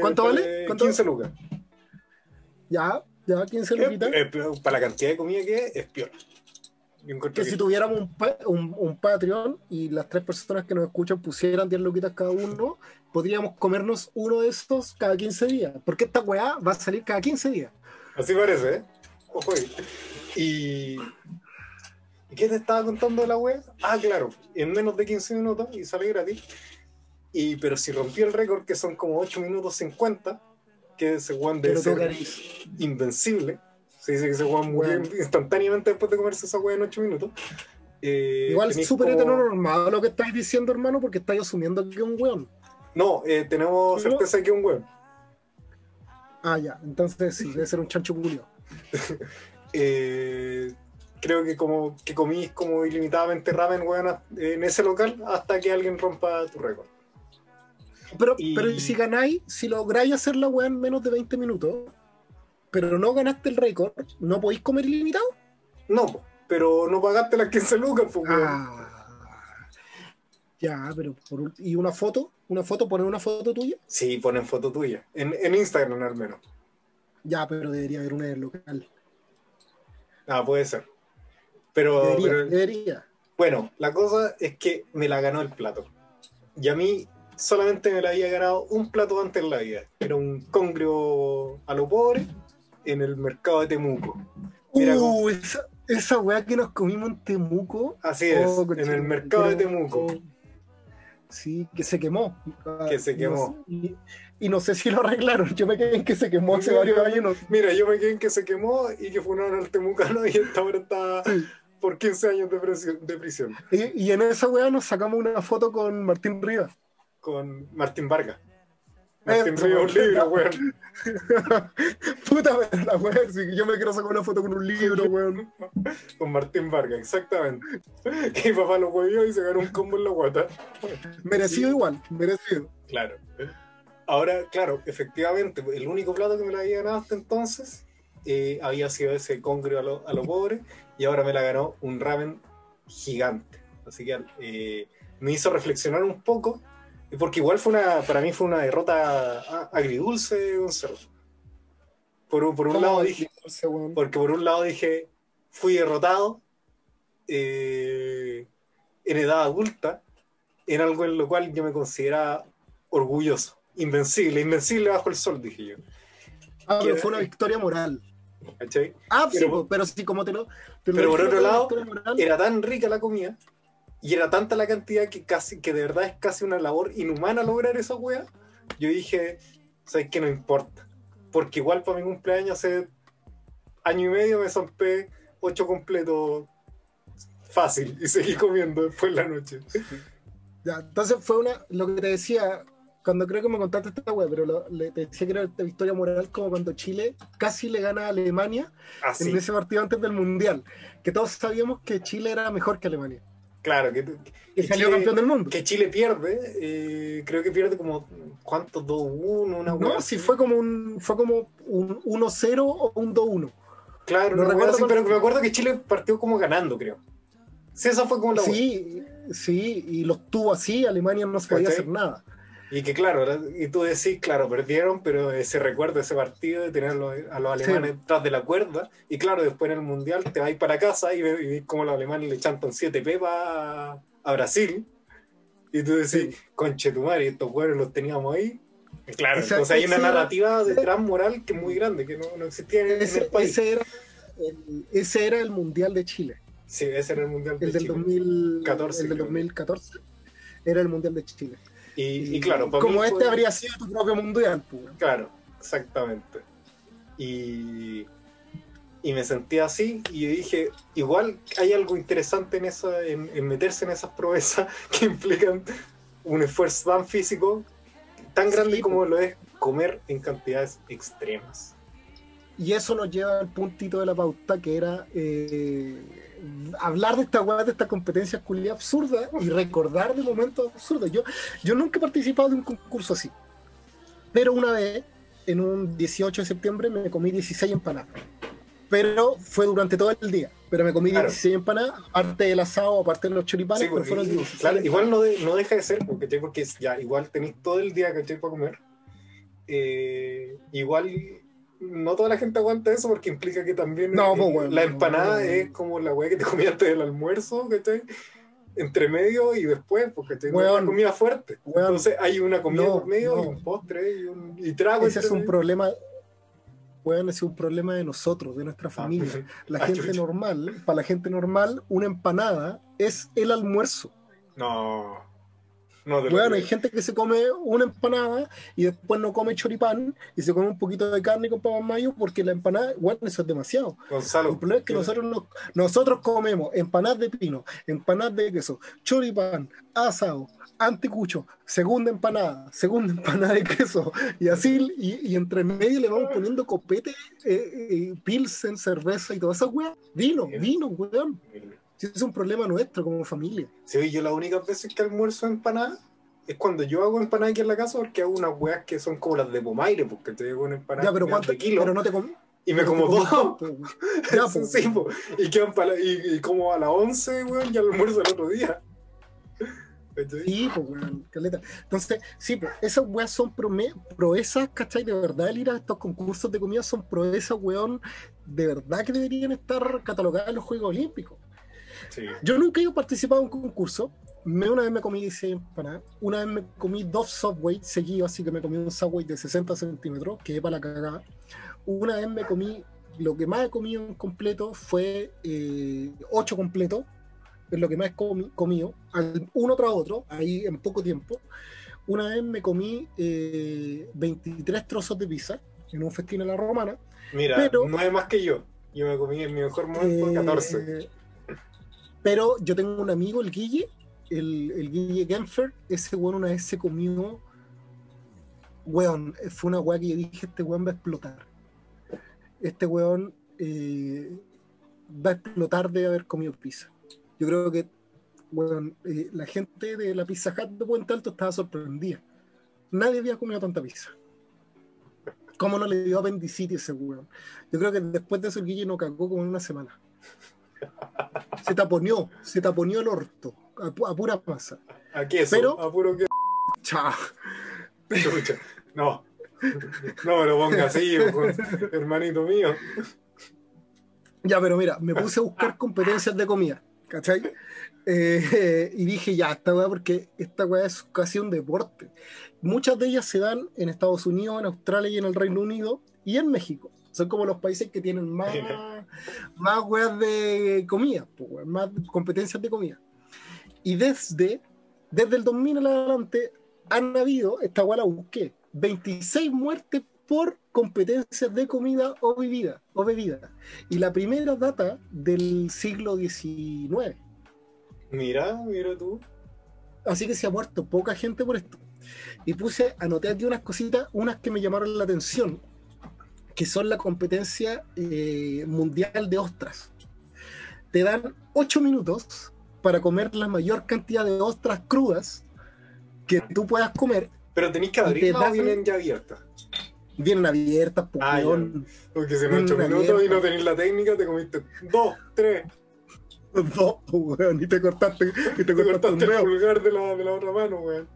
¿Cuánto vale? ¿Cuánto 15 lucas. Ya, ya, 15 Es- luquitas. es peor, para la cantidad de comida que es, es peor. Que que- si tuviéramos un, un, un Patreon y las tres personas que nos escuchan pusieran 10 luquitas cada uno, podríamos comernos uno de estos cada 15 días. Porque esta weá va a salir cada 15 días. Así parece, ¿eh? Ojo ahí. Y... ¿Y qué te estaba contando de la web? Ah, claro, en menos de 15 minutos y sale gratis. Y, pero si rompí el récord, que son como 8 minutos 50, que ese weón debe ser invencible. Se dice que ese weón murió Weón. instantáneamente después de comerse esa weá en 8 minutos. Eh, Igual es súper como- heteronormado lo que estáis diciendo, hermano, porque estáis asumiendo que es un weón. No, eh, tenemos certeza de que es un weón. Ah, ya. Entonces sí, debe ser un chancho culio. Eh, creo que como que comís como ilimitadamente ramen weón, en ese local hasta que alguien rompa tu récord. Pero, Y- pero si ganáis, si lográis hacer la weá en menos de 20 minutos, pero no ganaste el récord, ¿no podéis comer ilimitado? No, pero no pagaste las 15 lucas, pues, weón. Ah. Ya, pero por ¿y una foto? ¿Una foto? ¿Poner una foto tuya? Sí, ponen foto tuya. En, en Instagram al menos. Ya, pero debería haber una en el local. Ah, puede ser. Pero, Debería, pero- debería. bueno, la cosa es que me la ganó el plato. Y a mí solamente me la había ganado un plato antes en la vida. Era un congrio a lo pobre en el mercado de Temuco. Uh, esa, esa weá que nos comimos en Temuco. Así es, Oh, en el mercado de Temuco. Sí, que se quemó. Ah, Que se quemó. no sé, y, y no sé si lo arreglaron. Yo me quedé en que se quemó hace varios años. Mira, yo me quedé en que se quemó y que fue un al temucano y esta ahora está. Por 15 años de prisión, de prisión Y, y en esa weá nos sacamos una foto con Martín Rivas. con Martín Vargas. Martín Eso, Ríos, un weón. libro, weón. Puta la weá, sí, yo me quiero sacar una foto con un libro, weón. Con Martín Vargas, exactamente. Que mi papá lo huevió y se ganó un combo en la guata. Merecido igual, merecido. Claro. Ahora, claro, efectivamente, el único plato que me la había ganado hasta entonces eh, había sido ese congrio a lo, a lo pobre y ahora me la ganó un ramen gigante. Así que eh, me hizo reflexionar un poco, porque igual fue una, para mí fue una derrota a- agridulce, cerdo. Por, un- por un ¿Cómo lado dije, porque por un lado dije, fui derrotado eh, en edad adulta, en algo en lo cual yo me consideraba orgulloso, invencible, invencible bajo el sol, dije yo. Ah, pero fue una victoria moral. ¿Cachai? Ah, sí, Pero- po, pero sí, como te lo. te lo pero por otro una lado. Era tan rica la comida y era tanta la cantidad que casi que de verdad es casi una labor inhumana lograr esa wea. Yo dije, ¿sabes qué? No importa. Porque igual para mi cumpleaños hace año y medio me zampé ocho completos fácil y seguí comiendo después en la noche. Ya, entonces fue una. Lo que te decía. Cuando creo que me contaste esta weá, pero lo- le, te decía que era esta victoria moral como cuando Chile casi le gana a Alemania Así, en ese partido antes del Mundial. Que todos sabíamos que Chile era mejor que Alemania. claro, que, Que que salió Chile- campeón del mundo. que Chile pierde, eh, creo que pierde como, ¿cuántos? 2-1, una wea No, sí fue como un, fue como un 1-0 o un 2-1. Claro, No no recuerdo pero me acuerdo que Chile partió como ganando, creo. Sí, esa fue como la. Sí, sí, y los tuvo así, Alemania no se podía hacer nada. Y que claro, y tú decís, claro, perdieron, pero ese recuerdo, ese partido de tener a los, a los alemanes tras de la cuerda, y claro, después en el Mundial te vas para casa y ves, y ves cómo los alemanes le chantan 7 pepas a, a Brasil, y tú decís, conche tu madre, estos jugadores los teníamos ahí. Y claro, Esa- entonces hay una narrativa detrás moral que es muy grande, que no, no existía en, en Ese, el país. ese era el, ese era el Mundial de Chile, Sí, ese era el Mundial de el del, Chile. 2014, el del creo. 2014. Era el Mundial de Chile. Y, y claro, como este fue- habría sido tu propio mundial. Claro, exactamente. Y, y me sentí así y dije, igual hay algo interesante en, esa, en, en meterse en esas proezas que implican un esfuerzo tan físico, tan grande como lo es comer en cantidades extremas. Y eso nos lleva al puntito de la pauta que era eh, hablar de esta weá, de estas competencias culiadas absurdas y recordar de momentos absurdos. Yo, yo nunca he participado de un concurso así. Pero una vez, en un 18 de septiembre, me comí 16 empanadas. Pero fue durante todo el día. Pero me comí Claro. 16 empanadas, aparte del asado, aparte de los choripanes, Sí, pero porque- fueron 16 claro, igual no, de- no deja de ser, porque, porque ya igual tenéis todo el día ¿cachai? para comer. Eh, igual no toda la gente aguanta eso porque implica que también No, eh, pues, bueno, la empanada es como la weá que te comías antes del almuerzo, ¿cachai? Entre medio y después, porque es Weón. una comida fuerte. Entonces hay una comida No, por medio y un postre y, un, y trago. Ese es un medio. problema, ser un problema de nosotros, de nuestra familia. La Ah, gente chucha. normal, para la gente normal, una empanada es el almuerzo. No. No Bueno, hay gente que se come una empanada y después no come choripán y se come un poquito de carne con papas mayo porque la empanada, bueno, eso es demasiado. Gonzalo. El problema es que nosotros, no- nosotros comemos empanadas de pino, empanadas de queso, choripán, asado, anticucho, segunda empanada, segunda empanada de queso y así, y, y entre medio le vamos poniendo copete, eh, eh, pilsen, cerveza y toda esa weá. Vino, vino, weón. Es un problema nuestro como familia. Sí, yo las únicas veces que almuerzo empanada es cuando yo hago empanada aquí en la casa porque hago unas weas que son como las de Pomaire, porque te digo una empanada Ya, pero de cuánto, kilo pero no te comí. y me como dos. Ya, pues. sí, po. y, quedan pa la- y, y como a las 11, weón, ya almuerzo el otro día. ¿Cachai? Sí, pues, weón, caleta. Entonces, sí, pues, esas weas son proezas, ¿cachai? De verdad, el ir a estos concursos de comida son proezas, weón, de verdad que deberían estar catalogadas en los Juegos Olímpicos. Sí. Yo nunca he participado en un concurso. Me, una vez me comí 16 empanadas. Una vez me comí dos Subway seguidos, así que me comí un Subway de 60 centímetros, que es para la cagada. Una vez me comí, lo que más he comido en completo fue 8 completos. es lo que más he comi- comido, al- uno tras otro, ahí en poco tiempo. Una vez me comí eh, 23 trozos de pizza en un festín en la romana. Mira, Pero- no es más que yo. Yo me comí en mi mejor momento Eh, 14. Pero yo tengo un amigo, el Guille, el, el Guille Genfer, ese weón una vez se comió. Weón, fue una weá que yo dije: este weón va a explotar. Este weón eh, va a explotar de haber comido pizza. Yo creo que weón, eh, la gente de la Pizza Hut de Puente Alto estaba sorprendida. Nadie había comido tanta pizza. ¿Cómo no le dio apendicitis ese weón? Yo creo que después de eso el Guille no cagó como en una semana. Se taponeó, se taponeó el orto, a, pu- a pura masa. ¿A qué eso? pero- A puro que Chao. chucha. No. No me lo pongas así, ojo, hermanito mío. Ya, pero mira, me puse a buscar competencias de comida, ¿cachai? Eh, y dije, ya, esta weá, porque esta weá es casi un deporte. Muchas de ellas se dan en Estados Unidos, en Australia y en el Reino Unido y en México. Son como los países que tienen más, más weas de comida, pues, más competencias de comida. Y desde, desde el 2000 en adelante han habido, esta weá la busqué, 26 muertes por competencias de comida o bebida, o bebida. Y la primera data del siglo XIX. Mira, mira tú. Así que se ha muerto poca gente por esto. Y puse, anoté aquí unas cositas, unas que me llamaron la atención, que son la competencia eh, mundial de ostras. Te dan 8 minutos para comer la mayor cantidad de ostras crudas que tú puedas comer. Pero tenéis que Y te o vienen ya abiertas. Vienen abiertas, pues, Ah. Porque si en 8 minutos y no tenéis la técnica, te comiste dos, tres. Dos, pues, weón, y te cortaste, y te Te cortaste cortaste el pulgar de la, de la otra mano, weón.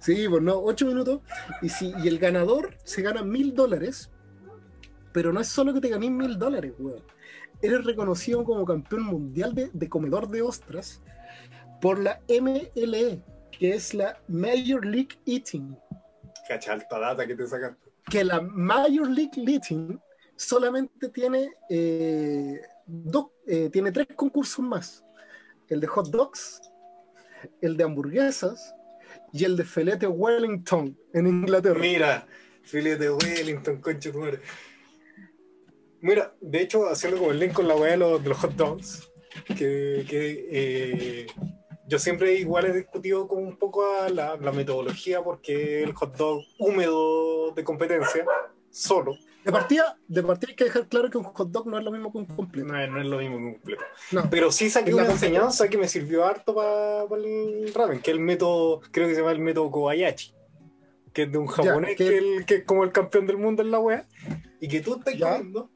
Sí, pues no, 8 minutos. Y, si, y el ganador se gana mil dólares. Pero no es solo que te ganes mil dólares, weón. Eres reconocido como campeón mundial de, de comedor de ostras por la MLE, que es la Major League Eating. Cacha alta data que te sacaste. Que la Major League Eating solamente tiene, eh, dos, eh, tiene tres concursos más: el de hot dogs, el de hamburguesas y el de filete Wellington en Inglaterra. Mira, filete Wellington, concha tu madre. Mira, de hecho, haciendo como el link con la weá de los, hot dogs, que, que, eh, yo siempre igual he discutido como un poco a la metodología, porque el hot dog húmedo de competencia, solo, De partida, de partida hay que dejar claro que un hot dog no es lo mismo que un completo. no no es lo mismo que un completo. No. Pero sí saqué una enseñanza que me sirvió harto para el ramen, que es el método, creo que se llama el método Kobayashi, que es de un japonés que- que, el- que es como el campeón del mundo en la wea, y que tú estás comiendo,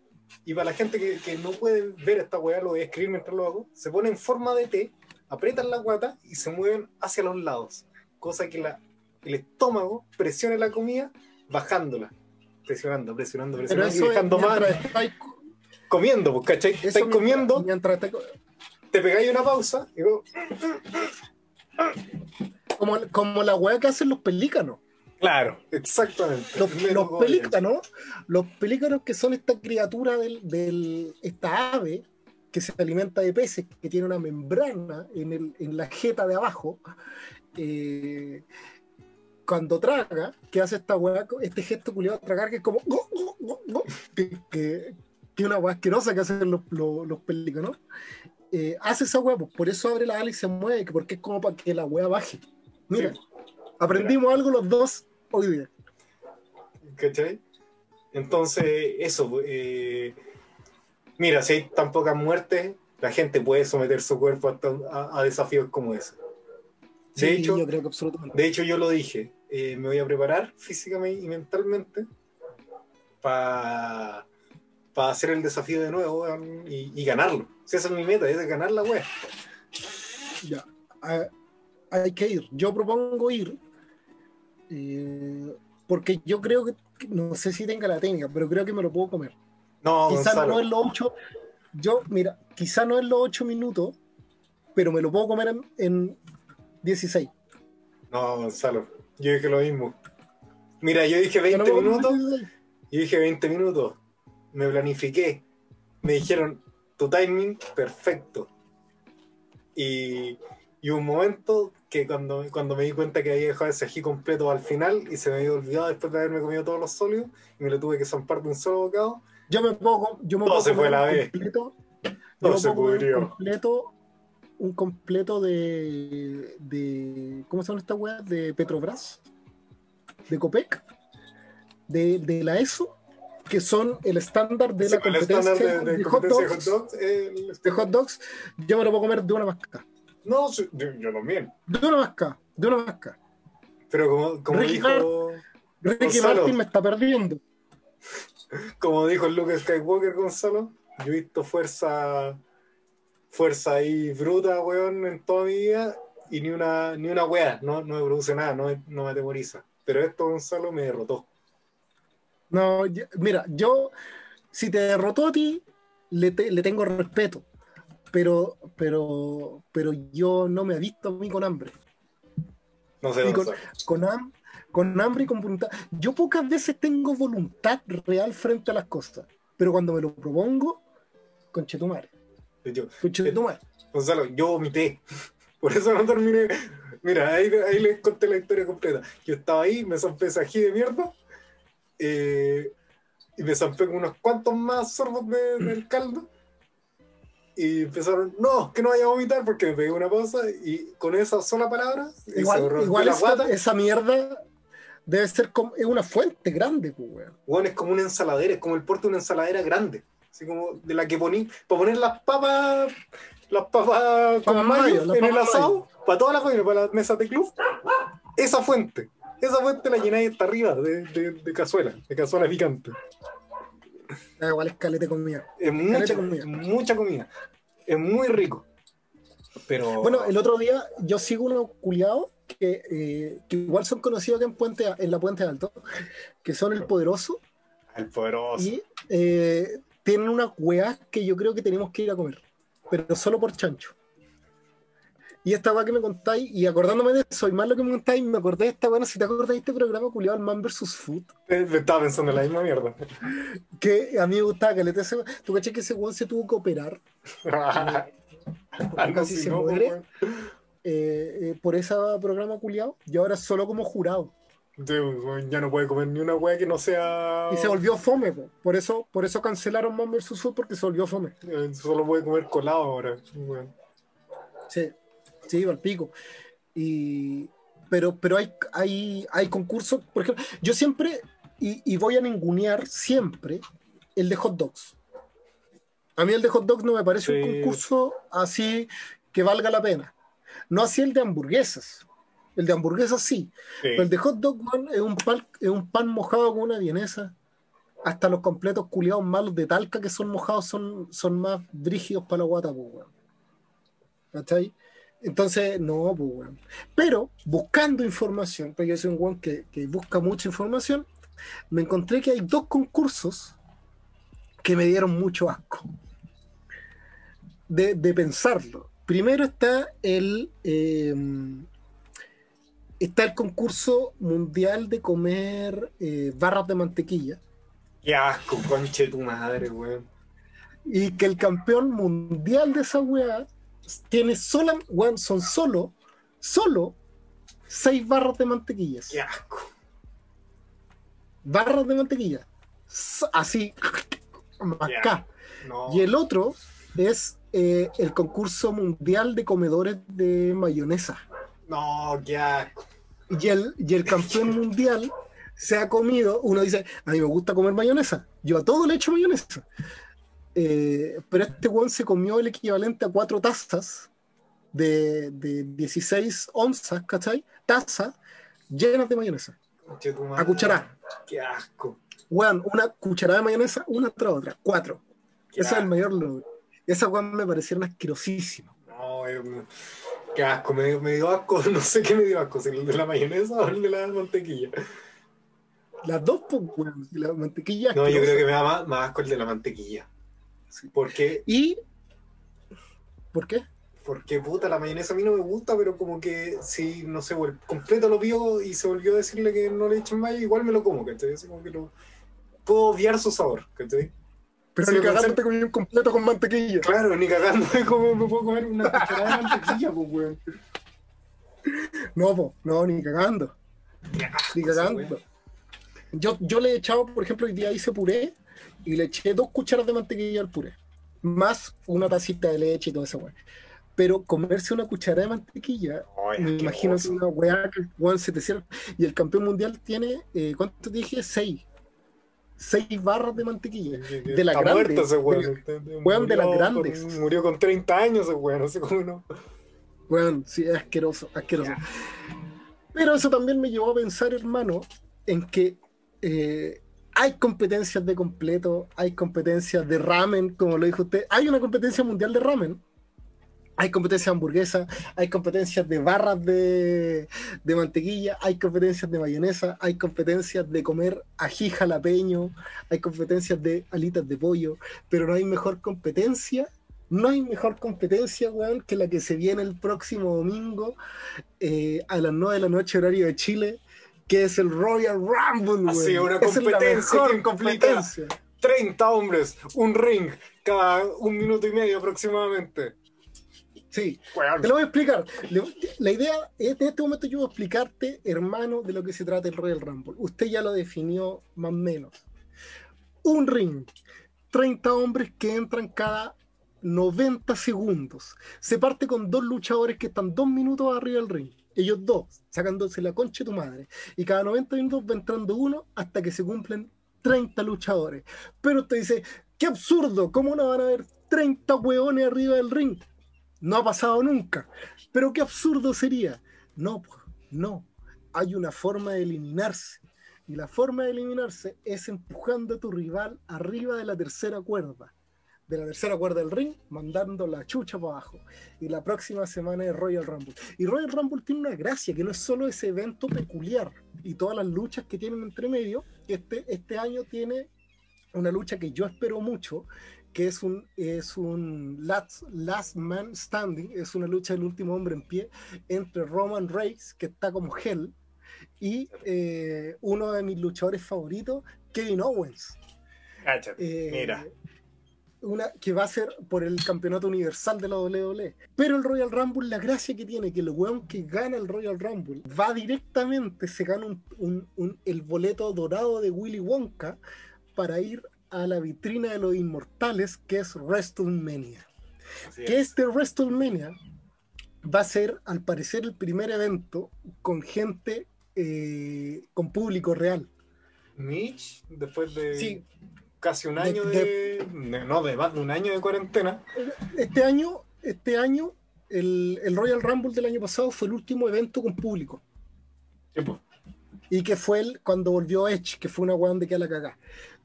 y para la gente que, que no puede ver esta wea, lo voy a escribir mientras lo hago, se pone en forma de T, aprietan la guata y se mueven hacia los lados, cosa que la, el estómago presione la comida bajándola, presionando, presionando, presionando y eso es dejando más estáis- comiendo, pues, ¿cachai? eso Estáis mientras- comiendo, mientras estáis- te pegáis una pausa y luego, como, como la weá que hacen los pelícanos. Claro, exactamente. Los, pelícanos, los pelícanos que son esta criatura del, del- esta ave que se alimenta de peces, que tiene una membrana en, el, en la jeta de abajo, eh, cuando traga, que hace esta weá, este gesto culiado de tragar, que es como go, go, go, que, que, que una weá asquerosa que hacen los, los, los pelícanos, eh, hace esa weá, pues, por eso abre la ala y se mueve, que porque es como para que la weá baje. Mira, Sí. aprendimos algo los dos hoy día. ¿Cachai? Entonces, eso. eh, mira, si hay tan pocas muertes, la gente puede someter su cuerpo a desafíos como ese. De, Sí, hecho, yo creo que absolutamente. de hecho, yo lo dije. Eh, me voy a preparar físicamente y mentalmente para hacer el desafío de nuevo y, y ganarlo. Si esa es mi meta, es ganar la web. Ya. Hay que ir. Yo propongo ir. eh, porque yo creo que, no sé si tenga la técnica, pero creo que me lo puedo comer. No, quizá Gonzalo. no es los ocho. Yo, mira, quizá no es los ocho minutos, pero me lo puedo comer en, en 16. No, Gonzalo. Yo dije lo mismo. Mira, yo dije Yo no 20 me puedo comer minutos. en 16. Yo dije 20 minutos. Me planifiqué. Me dijeron, tu timing perfecto. Y, y un momento que cuando, cuando me di cuenta que había dejado ese ají completo al final y se me había olvidado después de haberme comido todos los sólidos y me lo tuve que zampar de un solo bocado, Yo me puedo, yo me Todo puedo se fue la vez. completo. Todo se pudrió. completo, un completo de, de ¿cómo se llama esta weá? De Petrobras, de Copec, de, de la ESO, que son el estándar de la Sí, el competencia de, de de hot dogs, de hot dogs, el- de hot dogs, yo me lo puedo comer de una masca, No, yo, yo también. de una masca, de una masca. Pero como, como Ricky dijo, Ricky Gonzalo. Martin me está perdiendo. como dijo Luke Skywalker, Gonzalo, yo he visto fuerza, fuerza ahí bruta, weón, en toda mi vida y ni una, ni una wea, no, no me produce nada, no, me- no me atemoriza. Pero esto, Gonzalo, me derrotó. No, yo- mira, yo, si te derrotó a ti, le, te- le tengo respeto, pero, pero, pero yo no me he visto a mí con hambre. No sé, con-. Con, ham- con hambre y con voluntad. Yo pocas veces tengo voluntad real frente a las cosas, pero cuando me lo propongo, conchetumare, Yo- conchetumare. Gonzalo, yo vomité. Por eso no terminé. Mira, ahí, ahí les conté la historia completa. Yo estaba ahí, me ají de mierda. eh, y me zampé con unos cuantos más sorbos de- del caldo. Y empezaron, no, que no vaya a vomitar porque me pegué una pausa. Y con esa sola palabra, Igual, igual esa, esa mierda debe ser como, es una fuente grande, pues, weón. Weón, es como una ensaladera, es como el porte de una ensaladera grande. Así como de la que poní, para poner las papas, las papas con mayo, mayo, las en el asado, para toda la comida, para las mesas de club. Esa fuente, esa fuente la llenáis hasta arriba de, de, de cazuela, de cazuela picante. Ah, igual es calete comida. Es mucha, Caleta comida. mucha comida. Es muy rico. Pero. Bueno, el otro día yo sigo unos culiados que, eh, que igual son conocidos acá en, Puente, en la Puente Alto, que son el poderoso el poderoso. y eh, tienen unas weas que yo creo que tenemos que ir a comer, pero solo por chancho. Y esta wea que me contáis, y acordándome de eso, y más lo que me contáis, me acordé de esta, bueno, si te acordás de este programa culiado, Man vs. Food, Eh, Me estaba pensando en la misma mierda. que a mí me gustaba que le ese Tú caché que ese weón se tuvo que operar Algo casi se ¿no? muere. weón? eh, eh, por ese programa culiado, y ahora solo como jurado. Ya no puede comer ni una wea que no sea. Y se volvió fome, po. por eso, por eso cancelaron Man vs. Food porque se volvió fome. Eh, Solo puede comer colado ahora. weón. Sí, sí, al pico. Y, pero pero hay, hay, hay concursos, por ejemplo, yo siempre, y, y voy a ningunear siempre, el de hot dogs. A mí el de hot dogs no me parece un concurso así que valga la pena. No así el de hamburguesas. El de hamburguesas sí. Sí. Pero el de hot dog weón, es, un pan, es un pan mojado con una vienesa. Hasta los completos culiados malos de talca que son mojados son, son más brígidos para la guata, pues, weón. ¿Cachai? Entonces, no, pues, weón. Pero, buscando información, porque yo soy un weón que, que busca mucha información, me encontré que hay dos concursos que me dieron mucho asco. De, de pensarlo. Primero está el. eh, está el concurso mundial de comer eh, barras de mantequilla. Qué asco, conche tu madre, weón. Y que el campeón mundial de esa weá tiene sola, weón, son solo, solo seis barras de mantequillas. Qué asco. Barras de mantequilla. Así, acá. No. Y el otro es eh, el concurso mundial de comedores de mayonesa. No, qué asco. Y el, y el campeón mundial se ha comido, uno dice, a mí me gusta comer mayonesa, yo a todo le echo mayonesa. Eh, pero este weón se comió el equivalente a cuatro tazas de, de 16 onzas, ¿cachai? Tazas llenas de mayonesa. A cucharada. Qué asco. Weón, una cucharada de mayonesa, una tras otra, cuatro. Qué Ese es el asco. mayor logro. Esas weón me parecieron asquerosísimas. No, eh, qué asco. Me, dio- me dio asco. No sé qué me dio asco. Si el de la mayonesa o el de la mantequilla. Las dos, pues, weón, y la mantequilla. No, yo creo que me da más, más asco el de la mantequilla. Sí. Porque, Y. ¿Por qué? porque puta, la mayonesa a mí no me gusta, pero como que si, no sé, el completo lo vio y se volvió a decirle que no le echen mayo, igual me lo como, ¿cachai? Así como que lo, puedo obviar su sabor, ¿cachai? Pero ni cagando te comí un completo con mantequilla. Claro, ni cagando de cómo me puedo comer una cucharada de mantequilla, pues, weón. No, po, no, ni cagando. Ni cagando. Yo, yo le he echado, por ejemplo, hoy día hice puré y le eché dos cucharas de mantequilla al puré. Más una tacita de leche y todo eso, weón. Pero comerse una cucharada de mantequilla, Ay, me imagino que una weá que weón, se te cierra. Y el campeón mundial tiene, eh, ¿cuánto dije? Seis. Seis barras de mantequilla. De la Está grande. muerto ese weón. De weón, de las grandes. con- murió con 30 años ese weón, no sé cómo no. Bueno, sí, es asqueroso, asqueroso. Pero eso también me llevó a pensar, hermano, en que eh, hay competencias de completo, hay competencias de ramen, como lo dijo usted. Hay una competencia mundial de ramen. Hay competencias de hamburguesa, hay competencias de barras de, de mantequilla, hay competencias de mayonesa, hay competencias de comer ají jalapeño, hay competencias de alitas de pollo, pero no hay mejor competencia, no hay mejor competencia, weón, que la que se viene el próximo domingo eh, a las 9 de la noche, horario de Chile, que es el Royal Rumble, Así, weón. una es la competencia que implica- competencia. 30 hombres, un ring, cada un minuto y medio aproximadamente. Sí. Te lo voy a explicar. La idea es, en este momento yo voy a explicarte, hermano, de lo que se trata el Royal Rumble. Usted ya lo definió más o menos. Un ring, 30 hombres que entran cada 90 segundos. Se parte con dos luchadores que están dos minutos arriba del ring. Ellos dos, sacándose la concha de tu madre. Y cada 90 minutos va entrando uno hasta que se cumplen 30 luchadores. Pero usted dice, qué absurdo, ¿cómo no van a haber 30 hueones arriba del ring? No ha pasado nunca. Pero qué absurdo sería. No, po, no. Hay una forma de eliminarse. Y la forma de eliminarse es empujando a tu rival arriba de la tercera cuerda. De la tercera cuerda del ring, mandando la chucha para abajo. Y la próxima semana es Royal Rumble. Y Royal Rumble tiene una gracia, que no es solo ese evento peculiar y todas las luchas que tienen entre medio, este, este año tiene una lucha que yo espero mucho, que es un, es un last, last Man Standing, es una lucha del último hombre en pie entre Roman Reigns, que está como Hell, y eh, uno de mis luchadores favoritos, Kevin Owens. Cáchate, Eh, mira. Una, que va a ser por el campeonato universal de la WWE. Pero el Royal Rumble, la gracia que tiene, que el weón que gana el Royal Rumble va directamente, se gana un- un- un- el boleto dorado de Willy Wonka para ir a la vitrina de los inmortales, que es WrestleMania. Así Que es. este WrestleMania va a ser, al parecer, el primer evento con gente, eh, con público real. Mitch, después de Sí, casi un año de, de- No, de más de un año de cuarentena. este año, este año, el, el Royal Rumble del año pasado fue el último evento con público. Sí. Y que fue el, cuando volvió Edge, que fue una weón de que a la cagá.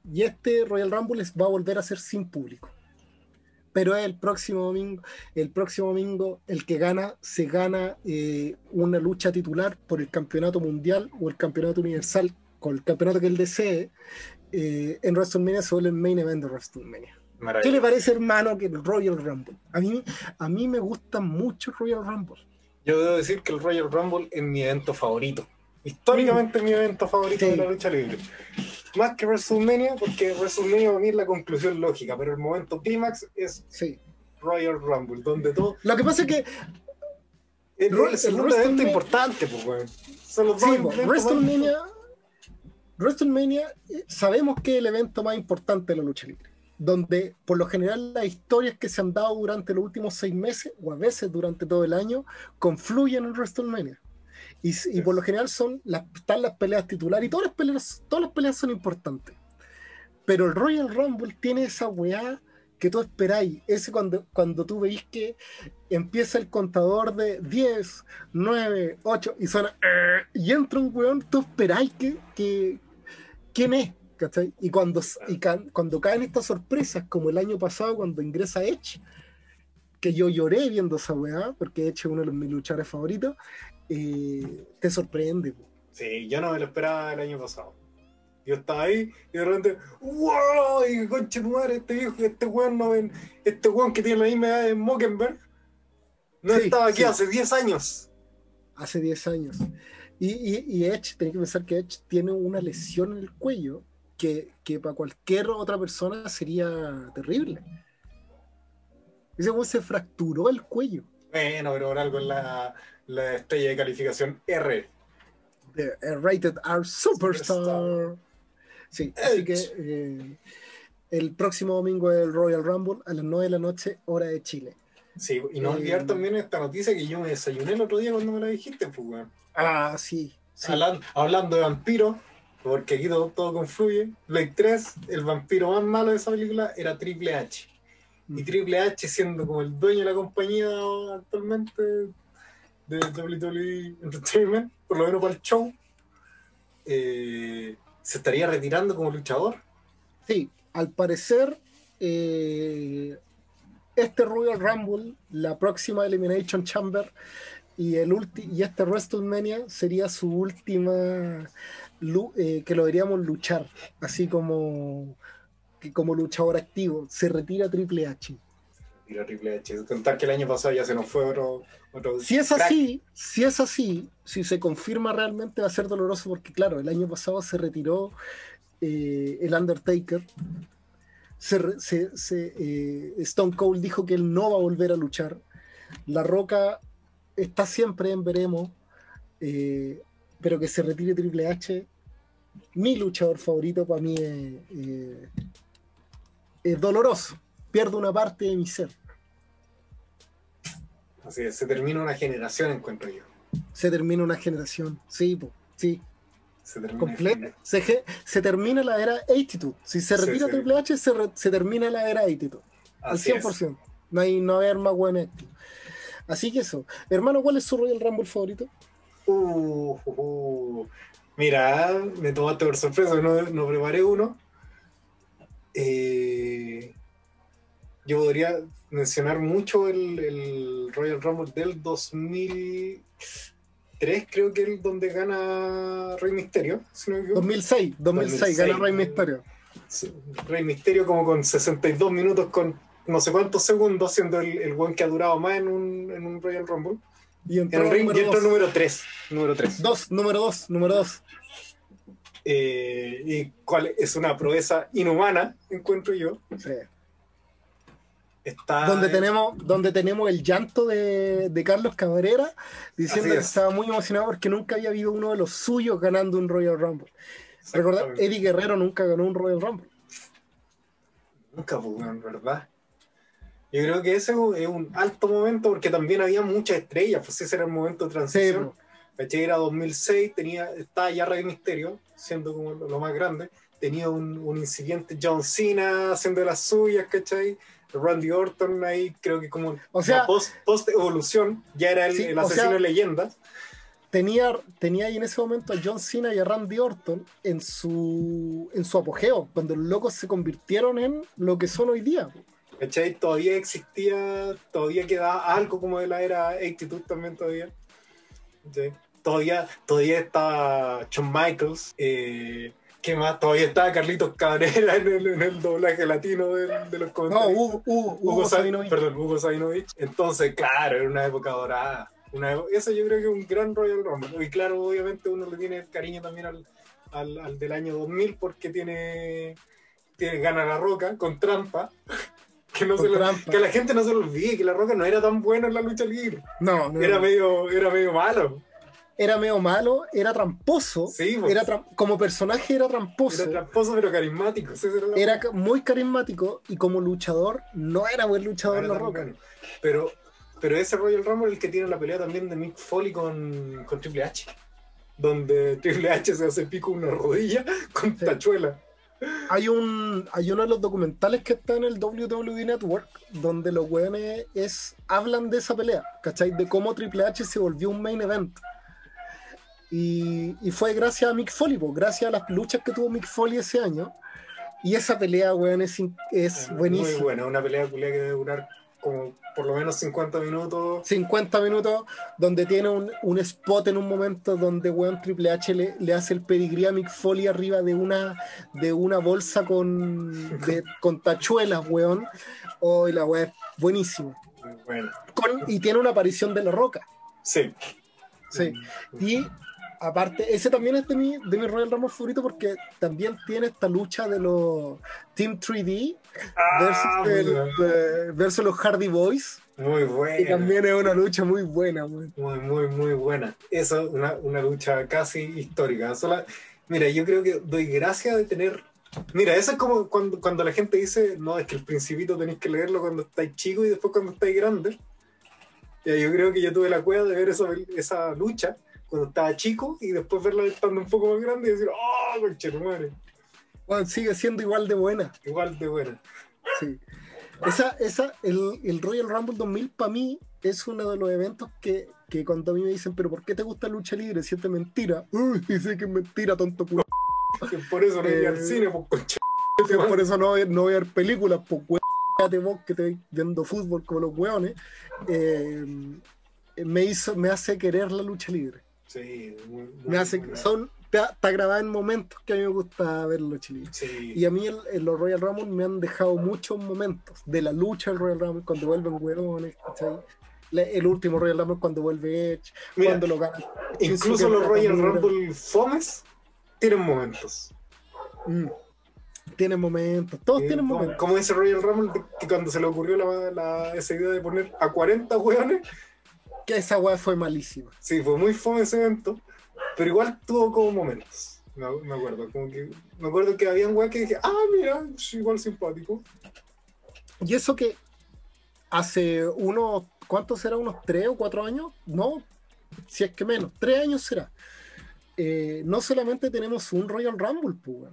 Y este Royal Rumble va a volver a ser sin público. Pero el próximo domingo, el próximo domingo, el que gana, se gana eh, una lucha titular por el campeonato mundial o el campeonato universal, con el campeonato que él desee, eh, en WrestleMania se vuelve el main event de WrestleMania. ¿Qué le parece, hermano, que el Royal Rumble? A mí, a mí me gusta mucho el Royal Rumble. Yo debo decir que el Royal Rumble es mi evento favorito. Históricamente es mi evento favorito Sí. de la lucha libre. Más que WrestleMania, porque WrestleMania para mí es la conclusión lógica, pero el momento clímax es Sí. Royal Rumble, donde todo Lo que pasa es que el segundo el evento importante, pues, weón. Son los Sí, más WrestleMania, WrestleMania eh, sabemos que es el evento más importante de la lucha libre, donde por lo general las historias que se han dado durante los últimos seis meses o a veces durante todo el año confluyen en WrestleMania. Y, y por lo general son las, están las peleas titulares y todas las peleas, todas las peleas son importantes. Pero el Royal Rumble tiene esa weá que tú esperáis. Ese cuando, cuando tú veis que empieza el contador de 10, 9, 8 y suena "Eh", y entra un weón, tú esperáis que, que quién es, ¿cachai? Y cuando, y ca- cuando caen estas sorpresas, como el año pasado cuando ingresa Edge, que yo lloré viendo esa weá, porque Edge es uno de mis luchadores favoritos, eh, te sorprende. po. Sí, yo no me lo esperaba el año pasado. Yo estaba ahí y de repente, ¡wow! Y conche tu madre, este viejo, este weón no ven, este weón que tiene la misma edad de Mockenberg, no Sí, estaba aquí sí. hace 10 años. hace 10 años. Y, y, y Edge, tenés que pensar que Edge tiene una lesión en el cuello que, que para cualquier otra persona sería terrible. Ese weón se fracturó el cuello. Bueno, pero por algo la, la estrella de calificación R. de eh, Rated R Superstar. Superstar. Sí, así que eh, el próximo domingo es el Royal Rumble a las 9 de la noche, hora de Chile. Sí, y no Eh, olvidar también esta noticia que yo me desayuné el otro día cuando me la dijiste, pues, weón. Ah, sí. sí. Hablan- hablando de vampiros, porque aquí todo, todo confluye. Blade 3, el vampiro más malo de esa película era Triple H. Y Triple H, siendo como el dueño de la compañía actualmente de WWE Entertainment, por lo menos para el show, eh, se estaría retirando como luchador. Sí, al parecer, eh, este Royal Rumble, la próxima Elimination Chamber y, el ulti y este WrestleMania sería su última eh, que lo veríamos luchar, así como, que como luchador activo. Se retira Triple H. Triple H. Contar que el año pasado ya se nos fue otro. otro Si es crack. así, si es así, si se confirma realmente va a ser doloroso porque claro, el año pasado se retiró eh, el Undertaker. Se re- se- se, eh, Stone Cold dijo que él no va a volver a luchar. La Roca está siempre en veremos, eh, pero que se retire Triple H. Mi luchador favorito para mí es, es doloroso. Pierdo una parte de mi ser. Así es, se termina una generación, encuentro yo. Se termina una generación. Sí, po, sí. Se termina. Se, se termina la era Attitude. Si se retira sí. Triple H, se, re- se termina la era Attitude. Al Así es. 100%. No hay, no haber más. Así que eso. Hermano, ¿cuál es su Royal Rumble favorito? Uh, uh, uh. Mira, me tomaste por sorpresa, no, no preparé uno. Eh, yo podría mencionar mucho el, el Royal Rumble del 2003, creo que es donde gana Rey Misterio, si no me equivoco. 2006. 2006, 2006. gana Rey Mysterio. Sí, Rey Misterio como con 62 minutos con no sé cuántos segundos, siendo el, el buen que ha durado más en un, en un Royal Rumble. Y En entró el ring y número entró 2. número 3. Número 3. Dos, número 2, número 2. Eh, y cuál es una proeza inhumana, encuentro yo. Está donde, tenemos, donde tenemos el llanto de, de Carlos Cabrera diciendo Así que es. estaba muy emocionado porque nunca había habido uno de los suyos ganando un Royal Rumble. Recordad. Eddie Guerrero nunca ganó un Royal Rumble. Nunca, pues, weón, ¿verdad? Yo creo que ese es un alto momento porque también había muchas estrellas, pues ese era el momento de Sí, transición. ¿Cachai? Era 2006, tenía, estaba ya Rey Misterio, siendo como lo, lo más grande. Tenía un, un incipiente John Cena haciendo las suyas, ¿cachai? Randy Orton ahí, creo que como O sea- la post, post evolución, ya era el, Sí, el o asesino sea- de leyendas. tenía, tenía ahí en ese momento a John Cena y a Randy Orton en su, en su apogeo, cuando los locos se convirtieron en lo que son hoy día. ¿Cachai? Todavía existía, todavía quedaba algo como de la era Attitude también todavía. Todavía, todavía estaba Shawn Michaels. Eh, ¿Qué más? Todavía estaba Carlitos Cabrera en el, en el doblaje latino de, de los No, comentarios. Hugo, Hugo, Hugo, Hugo Sa- Sabinovich. perdón, Hugo Sabinovich. Entonces, claro, era una época dorada. Una, eso yo creo que es un gran Royal Rumble. Y claro, obviamente uno le tiene cariño también al, al, al del año 2000 porque tiene, tiene gana la roca con trampa. Que, no se lo- que la gente no se lo olvide, que la roca no era tan buena en la lucha libre. No, no, Era no. medio, era medio malo. Era medio malo, era tramposo. Sí, pues. Era tra- como personaje era tramposo. Era tramposo pero carismático. Era muy carismático y como luchador no era buen luchador Era La tan Roca. bueno. Pero, pero ese Royal Rumble es el que tiene la pelea también de Mick Foley con, con Triple H. Donde Triple H se hace pico una rodilla con Sí. tachuela. Hay un hay uno de los documentales que está en el WWE Network donde los weones es, hablan de esa pelea, ¿cachai? De cómo Triple H se volvió un main event. Y, y fue gracias a Mick Foley, gracias a las luchas que tuvo Mick Foley ese año. Y esa pelea, weón, es, es Muy buenísima. buena. Una pelea que debe durar como por lo menos 50 minutos. 50 minutos donde tiene un, un spot en un momento donde weón Triple H le, le hace el pedigrí a Mick Foley arriba de una de una bolsa con de- con tachuelas, weón. Oh, y la weá es buenísima. Muy. Con- y tiene una aparición de la roca. Sí. Sí. Y aparte, ese también es de mi, de mi Royal Rumble favorito porque también tiene esta lucha de los Team 3D versus, Ah, el- eh, versus los Hardy Boys. Muy Y buena. también es una lucha muy buena. Muy, muy, muy buena. Eso, una, una lucha casi histórica. Sola- mira, yo creo que doy gracias de tener. Mira, eso es como cuando, cuando la gente dice, no, es que el principito tenéis que leerlo cuando estáis chico y después cuando estáis grande. Ya, yo creo que yo tuve la cueva de ver esa, esa lucha cuando estaba chico y después verla estando un poco más grande y decir, oh, conchetumare, Weón, sigue siendo igual de buena. igual de buena. Sí. Esa, esa, el, el Royal Rumble 2000 para mí es uno de los eventos que, que cuando a mí me dicen, pero ¿por qué te gusta lucha libre? Si es mentira. Uy, dice que es mentira, tonto culo. Por eso no iría al Eh, cine, pues concha. Por eso no, voy- no voy a ver películas, pues vos que te viendo fútbol como los weones. Eh, me, hizo, me hace querer la lucha libre. Sí, muy, muy Me hace, buena. son, está, está grabada en momentos que a mí me gusta ver la lucha libre. Sí. Y a mí el- el- los Royal Rumble me han dejado muchos momentos de la lucha del Royal Rumble cuando vuelven huevones, ¿cachai? El último Royal Rumble cuando vuelve Edge, Mira, cuando lo gana. Incluso los Royal. Rumble Fomes tienen momentos. Mm. Tienen momentos, todos Eh, tienen momentos. Como ese Royal Rumble que cuando se le ocurrió la, la- esa idea de poner a 40 hueones, Que esa weá fue malísima. sí, fue muy fome ese evento, pero igual tuvo como momentos. Me, me acuerdo, como que, me acuerdo que había un weón que dije, ah, mira, es igual simpático. Y eso que hace unos, ¿cuántos será? ¿Unos tres o cuatro años? No, si es que menos, tres años será. Eh, no solamente tenemos un Royal Rumble, pues.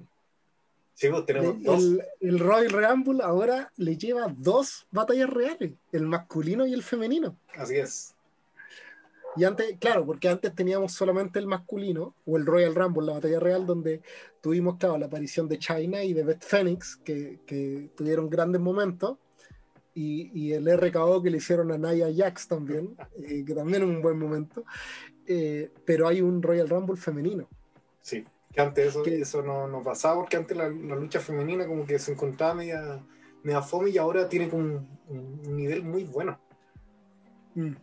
Sí, pues tenemos dos. el, el Royal Rumble ahora le lleva dos batallas reales, el masculino y el femenino. Así es. Y antes, claro, porque antes teníamos solamente el masculino, o el Royal Rumble, la batalla real, donde tuvimos, claro, la aparición de China y de Beth Phoenix, que, que tuvieron grandes momentos, y, y el RKO que le hicieron a Nia Jax también, eh, que también es un buen momento. Eh, pero hay un Royal Rumble femenino. Sí, que antes eso, ¿Qué? eso no, no pasaba porque antes la, la lucha femenina como que se encontraba media, media fome y ahora tiene como un, un nivel muy bueno. Mm.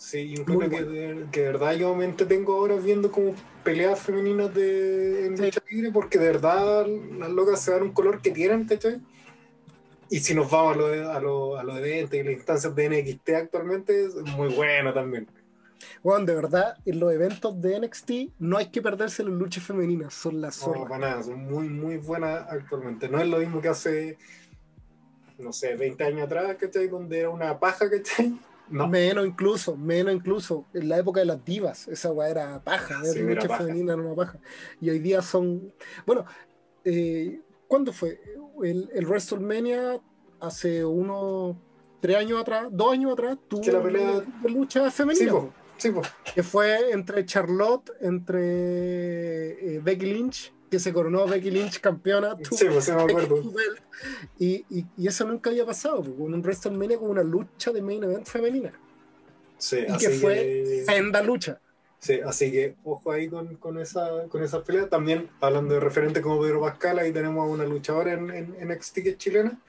Sí, yo Muy creo que, de, que de verdad yo me entretengo ahora viendo como peleas femeninas de en Sí. lucha libre porque de verdad las locas se dan un color que tienen, ¿cachai? Y si nos vamos a los a lo, a los eventos y las instancias de NXT actualmente, es muy bueno también. Bueno, de verdad, en los eventos de NXT no hay que perderse las luchas femeninas, son las No, zorras. para nada, son muy, muy buenas actualmente. No es lo mismo que hace, no sé, 20 años atrás, ¿cachai? Donde era una paja, ¿cachai? No, Menos incluso, menos incluso. En la época de las divas, esa weá era paja, Sí, era paja. femenina era una paja. Y hoy día son. Bueno, eh, ¿cuándo fue? El, el WrestleMania hace unos tres años atrás, dos años atrás, tuvo la pelea- una lucha femenina. sí, po, sí, po. que fue entre Charlotte, entre eh, Becky Lynch, que se coronó Becky Lynch campeona. tu- Sí, pues sí me acuerdo. Y, y, y eso nunca había pasado, con un WrestleMania con una lucha de main event femenina. Sí, Y así que fue que- senda lucha. Sí, así que ojo ahí con, con esa con esas peleas. También hablando de referentes como Pedro Pascal, ahí tenemos a una luchadora en, en, en NXT que es chilena.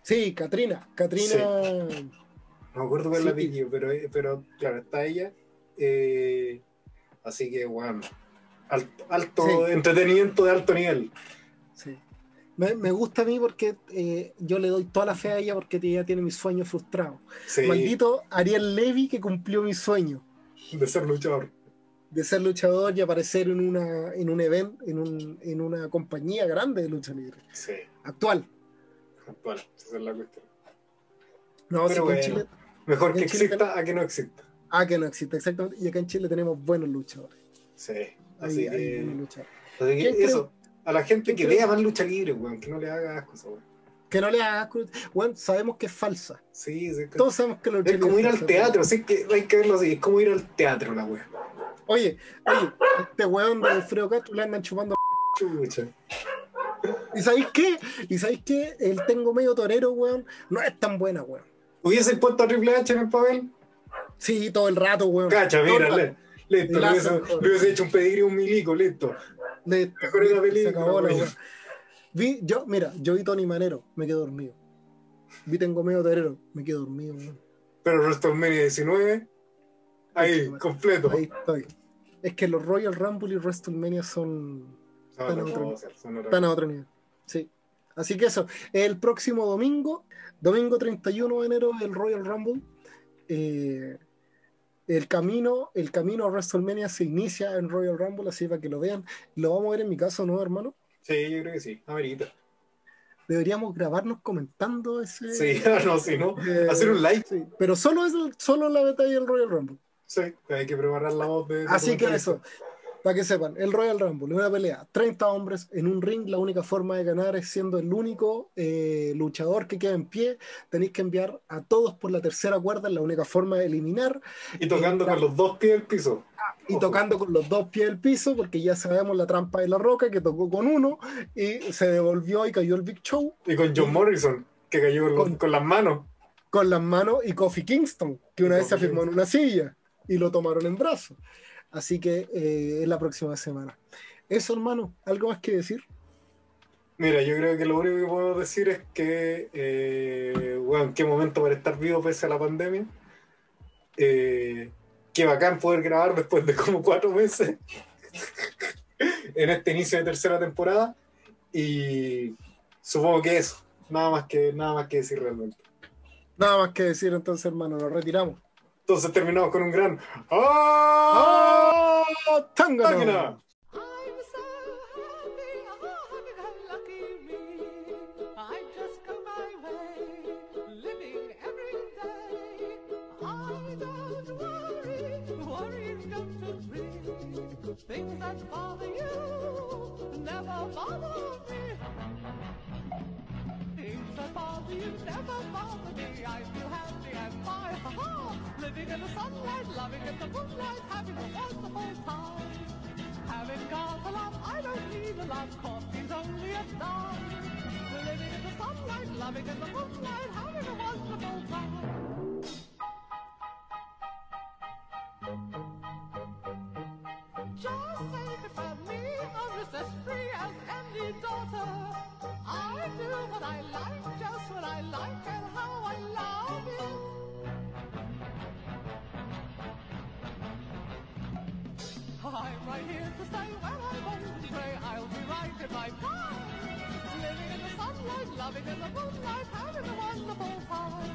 Sí, Katrina. Katrina. No me acuerdo cuál Sí. apellido, pero, pero claro, está ella. Eh, así que, bueno, alto, alto Sí. entretenimiento de alto nivel. Sí. Me, me gusta a mí porque eh, yo le doy toda la fe a ella porque ella tiene mis sueños frustrados. Sí, Maldito Ariel Levy que cumplió mi sueño de ser luchador. de ser luchador y aparecer en una en un evento, en, un, en una compañía grande de lucha libre. Sí, Actual. actual, esa es la cuestión. No, Pero sí, acá en bueno. Chile. Mejor que exista a que no exista. Ah, que no existe, exactamente. Y acá en Chile tenemos buenos luchadores. Sí, así buenos luchadores. así que ¿Quién eso. A la gente que vea más lucha libre, weón, que no le haga asco esa weón. Que no le hagas cruz. Bueno, sabemos que es falsa. Sí, sí, Todos sabemos que la lucha Es como ir al falsa. teatro, sí que hay que verlo así, es como ir al teatro la wea. Oye, oye, este weón de Alfredo Castro le andan chupando. Chucha. ¿Y sabéis qué? ¿Y sabéis qué? El tengo medio torero, weón, no es tan buena, weón. ¿Hubiese puesto a Triple H en el papel? Sí, todo el rato, weón. Cacha, Todo le- listo, le hubiese, joder. le hubiese hecho un pedigrí un milico, listo. Listo, Mejor la película, se acabó la. Vi, yo, mira, yo vi Tony Manero, me quedo dormido. Vi tengo medio torero, me quedo dormido, weón. Pero WrestleMania 19, ahí, completo. Ahí estoy. Es que los Royal Rumble y WrestleMania son Están otra otro- son están a otro nivel. Sí. Así que eso, el próximo domingo, domingo 31 de enero, el Royal Rumble. eh, el camino, el camino a WrestleMania se inicia en Royal Rumble, así para que lo vean. Lo vamos a ver en mi caso, ¿no, hermano? Sí, yo creo que sí. Amerita. Deberíamos grabarnos comentando ese. Sí, no, si no. eh, Hacer un live. sí, Pero solo es solo la batalla del Royal Rumble. Sí, hay que preparar la voz de. Así que eso, para que sepan, el Royal Rumble es una pelea, 30 hombres en un ring, la única forma de ganar es siendo el único eh, luchador que queda en pie, tenéis que enviar a todos por la tercera cuerda, es la única forma de eliminar, Y tocando con los dos pies del piso. y Ojo. tocando con los dos pies del piso, porque ya sabemos la trampa de la roca, que tocó con uno, y se devolvió y cayó el Big Show Y con John Morrison, que cayó con, Con- las manos. con las manos, y Kofi Kingston, que una Y vez se afirmó en una silla, y lo tomaron en brazos. Así que eh, es la próxima semana. Eso, hermano, ¿algo más que decir? Mira, yo creo que lo único que puedo decir es que, eh, bueno, qué momento para estar vivo pese a la pandemia. Eh, qué bacán poder grabar después de como cuatro meses en este inicio de tercera temporada. Y supongo que eso, nada más que, nada más que decir realmente. Nada más que decir entonces, hermano, nos retiramos. Entonces terminamos con un gran ¡Ah! ¡Ah! ¡Oh, ¡Tangana! Things never bother me. I feel happy. Living in the sunlight, loving in the moonlight, having a wonderful time. Having got a lot, I don't need a lot, coffee's only a dime. Living in the sunlight, loving in the moonlight, having a wonderful time. Just take it me, I'm just as free as any daughter. I do what I like, just what I like, I'm right here to stay When I won't stray. I'll be right in my car, Living in the sunlight, loving in the moonlight, having a wonderful time.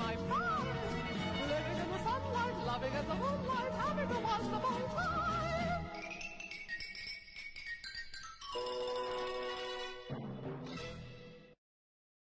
my pride. Living in the sunlight, loving in the moonlight, having the wonderful time.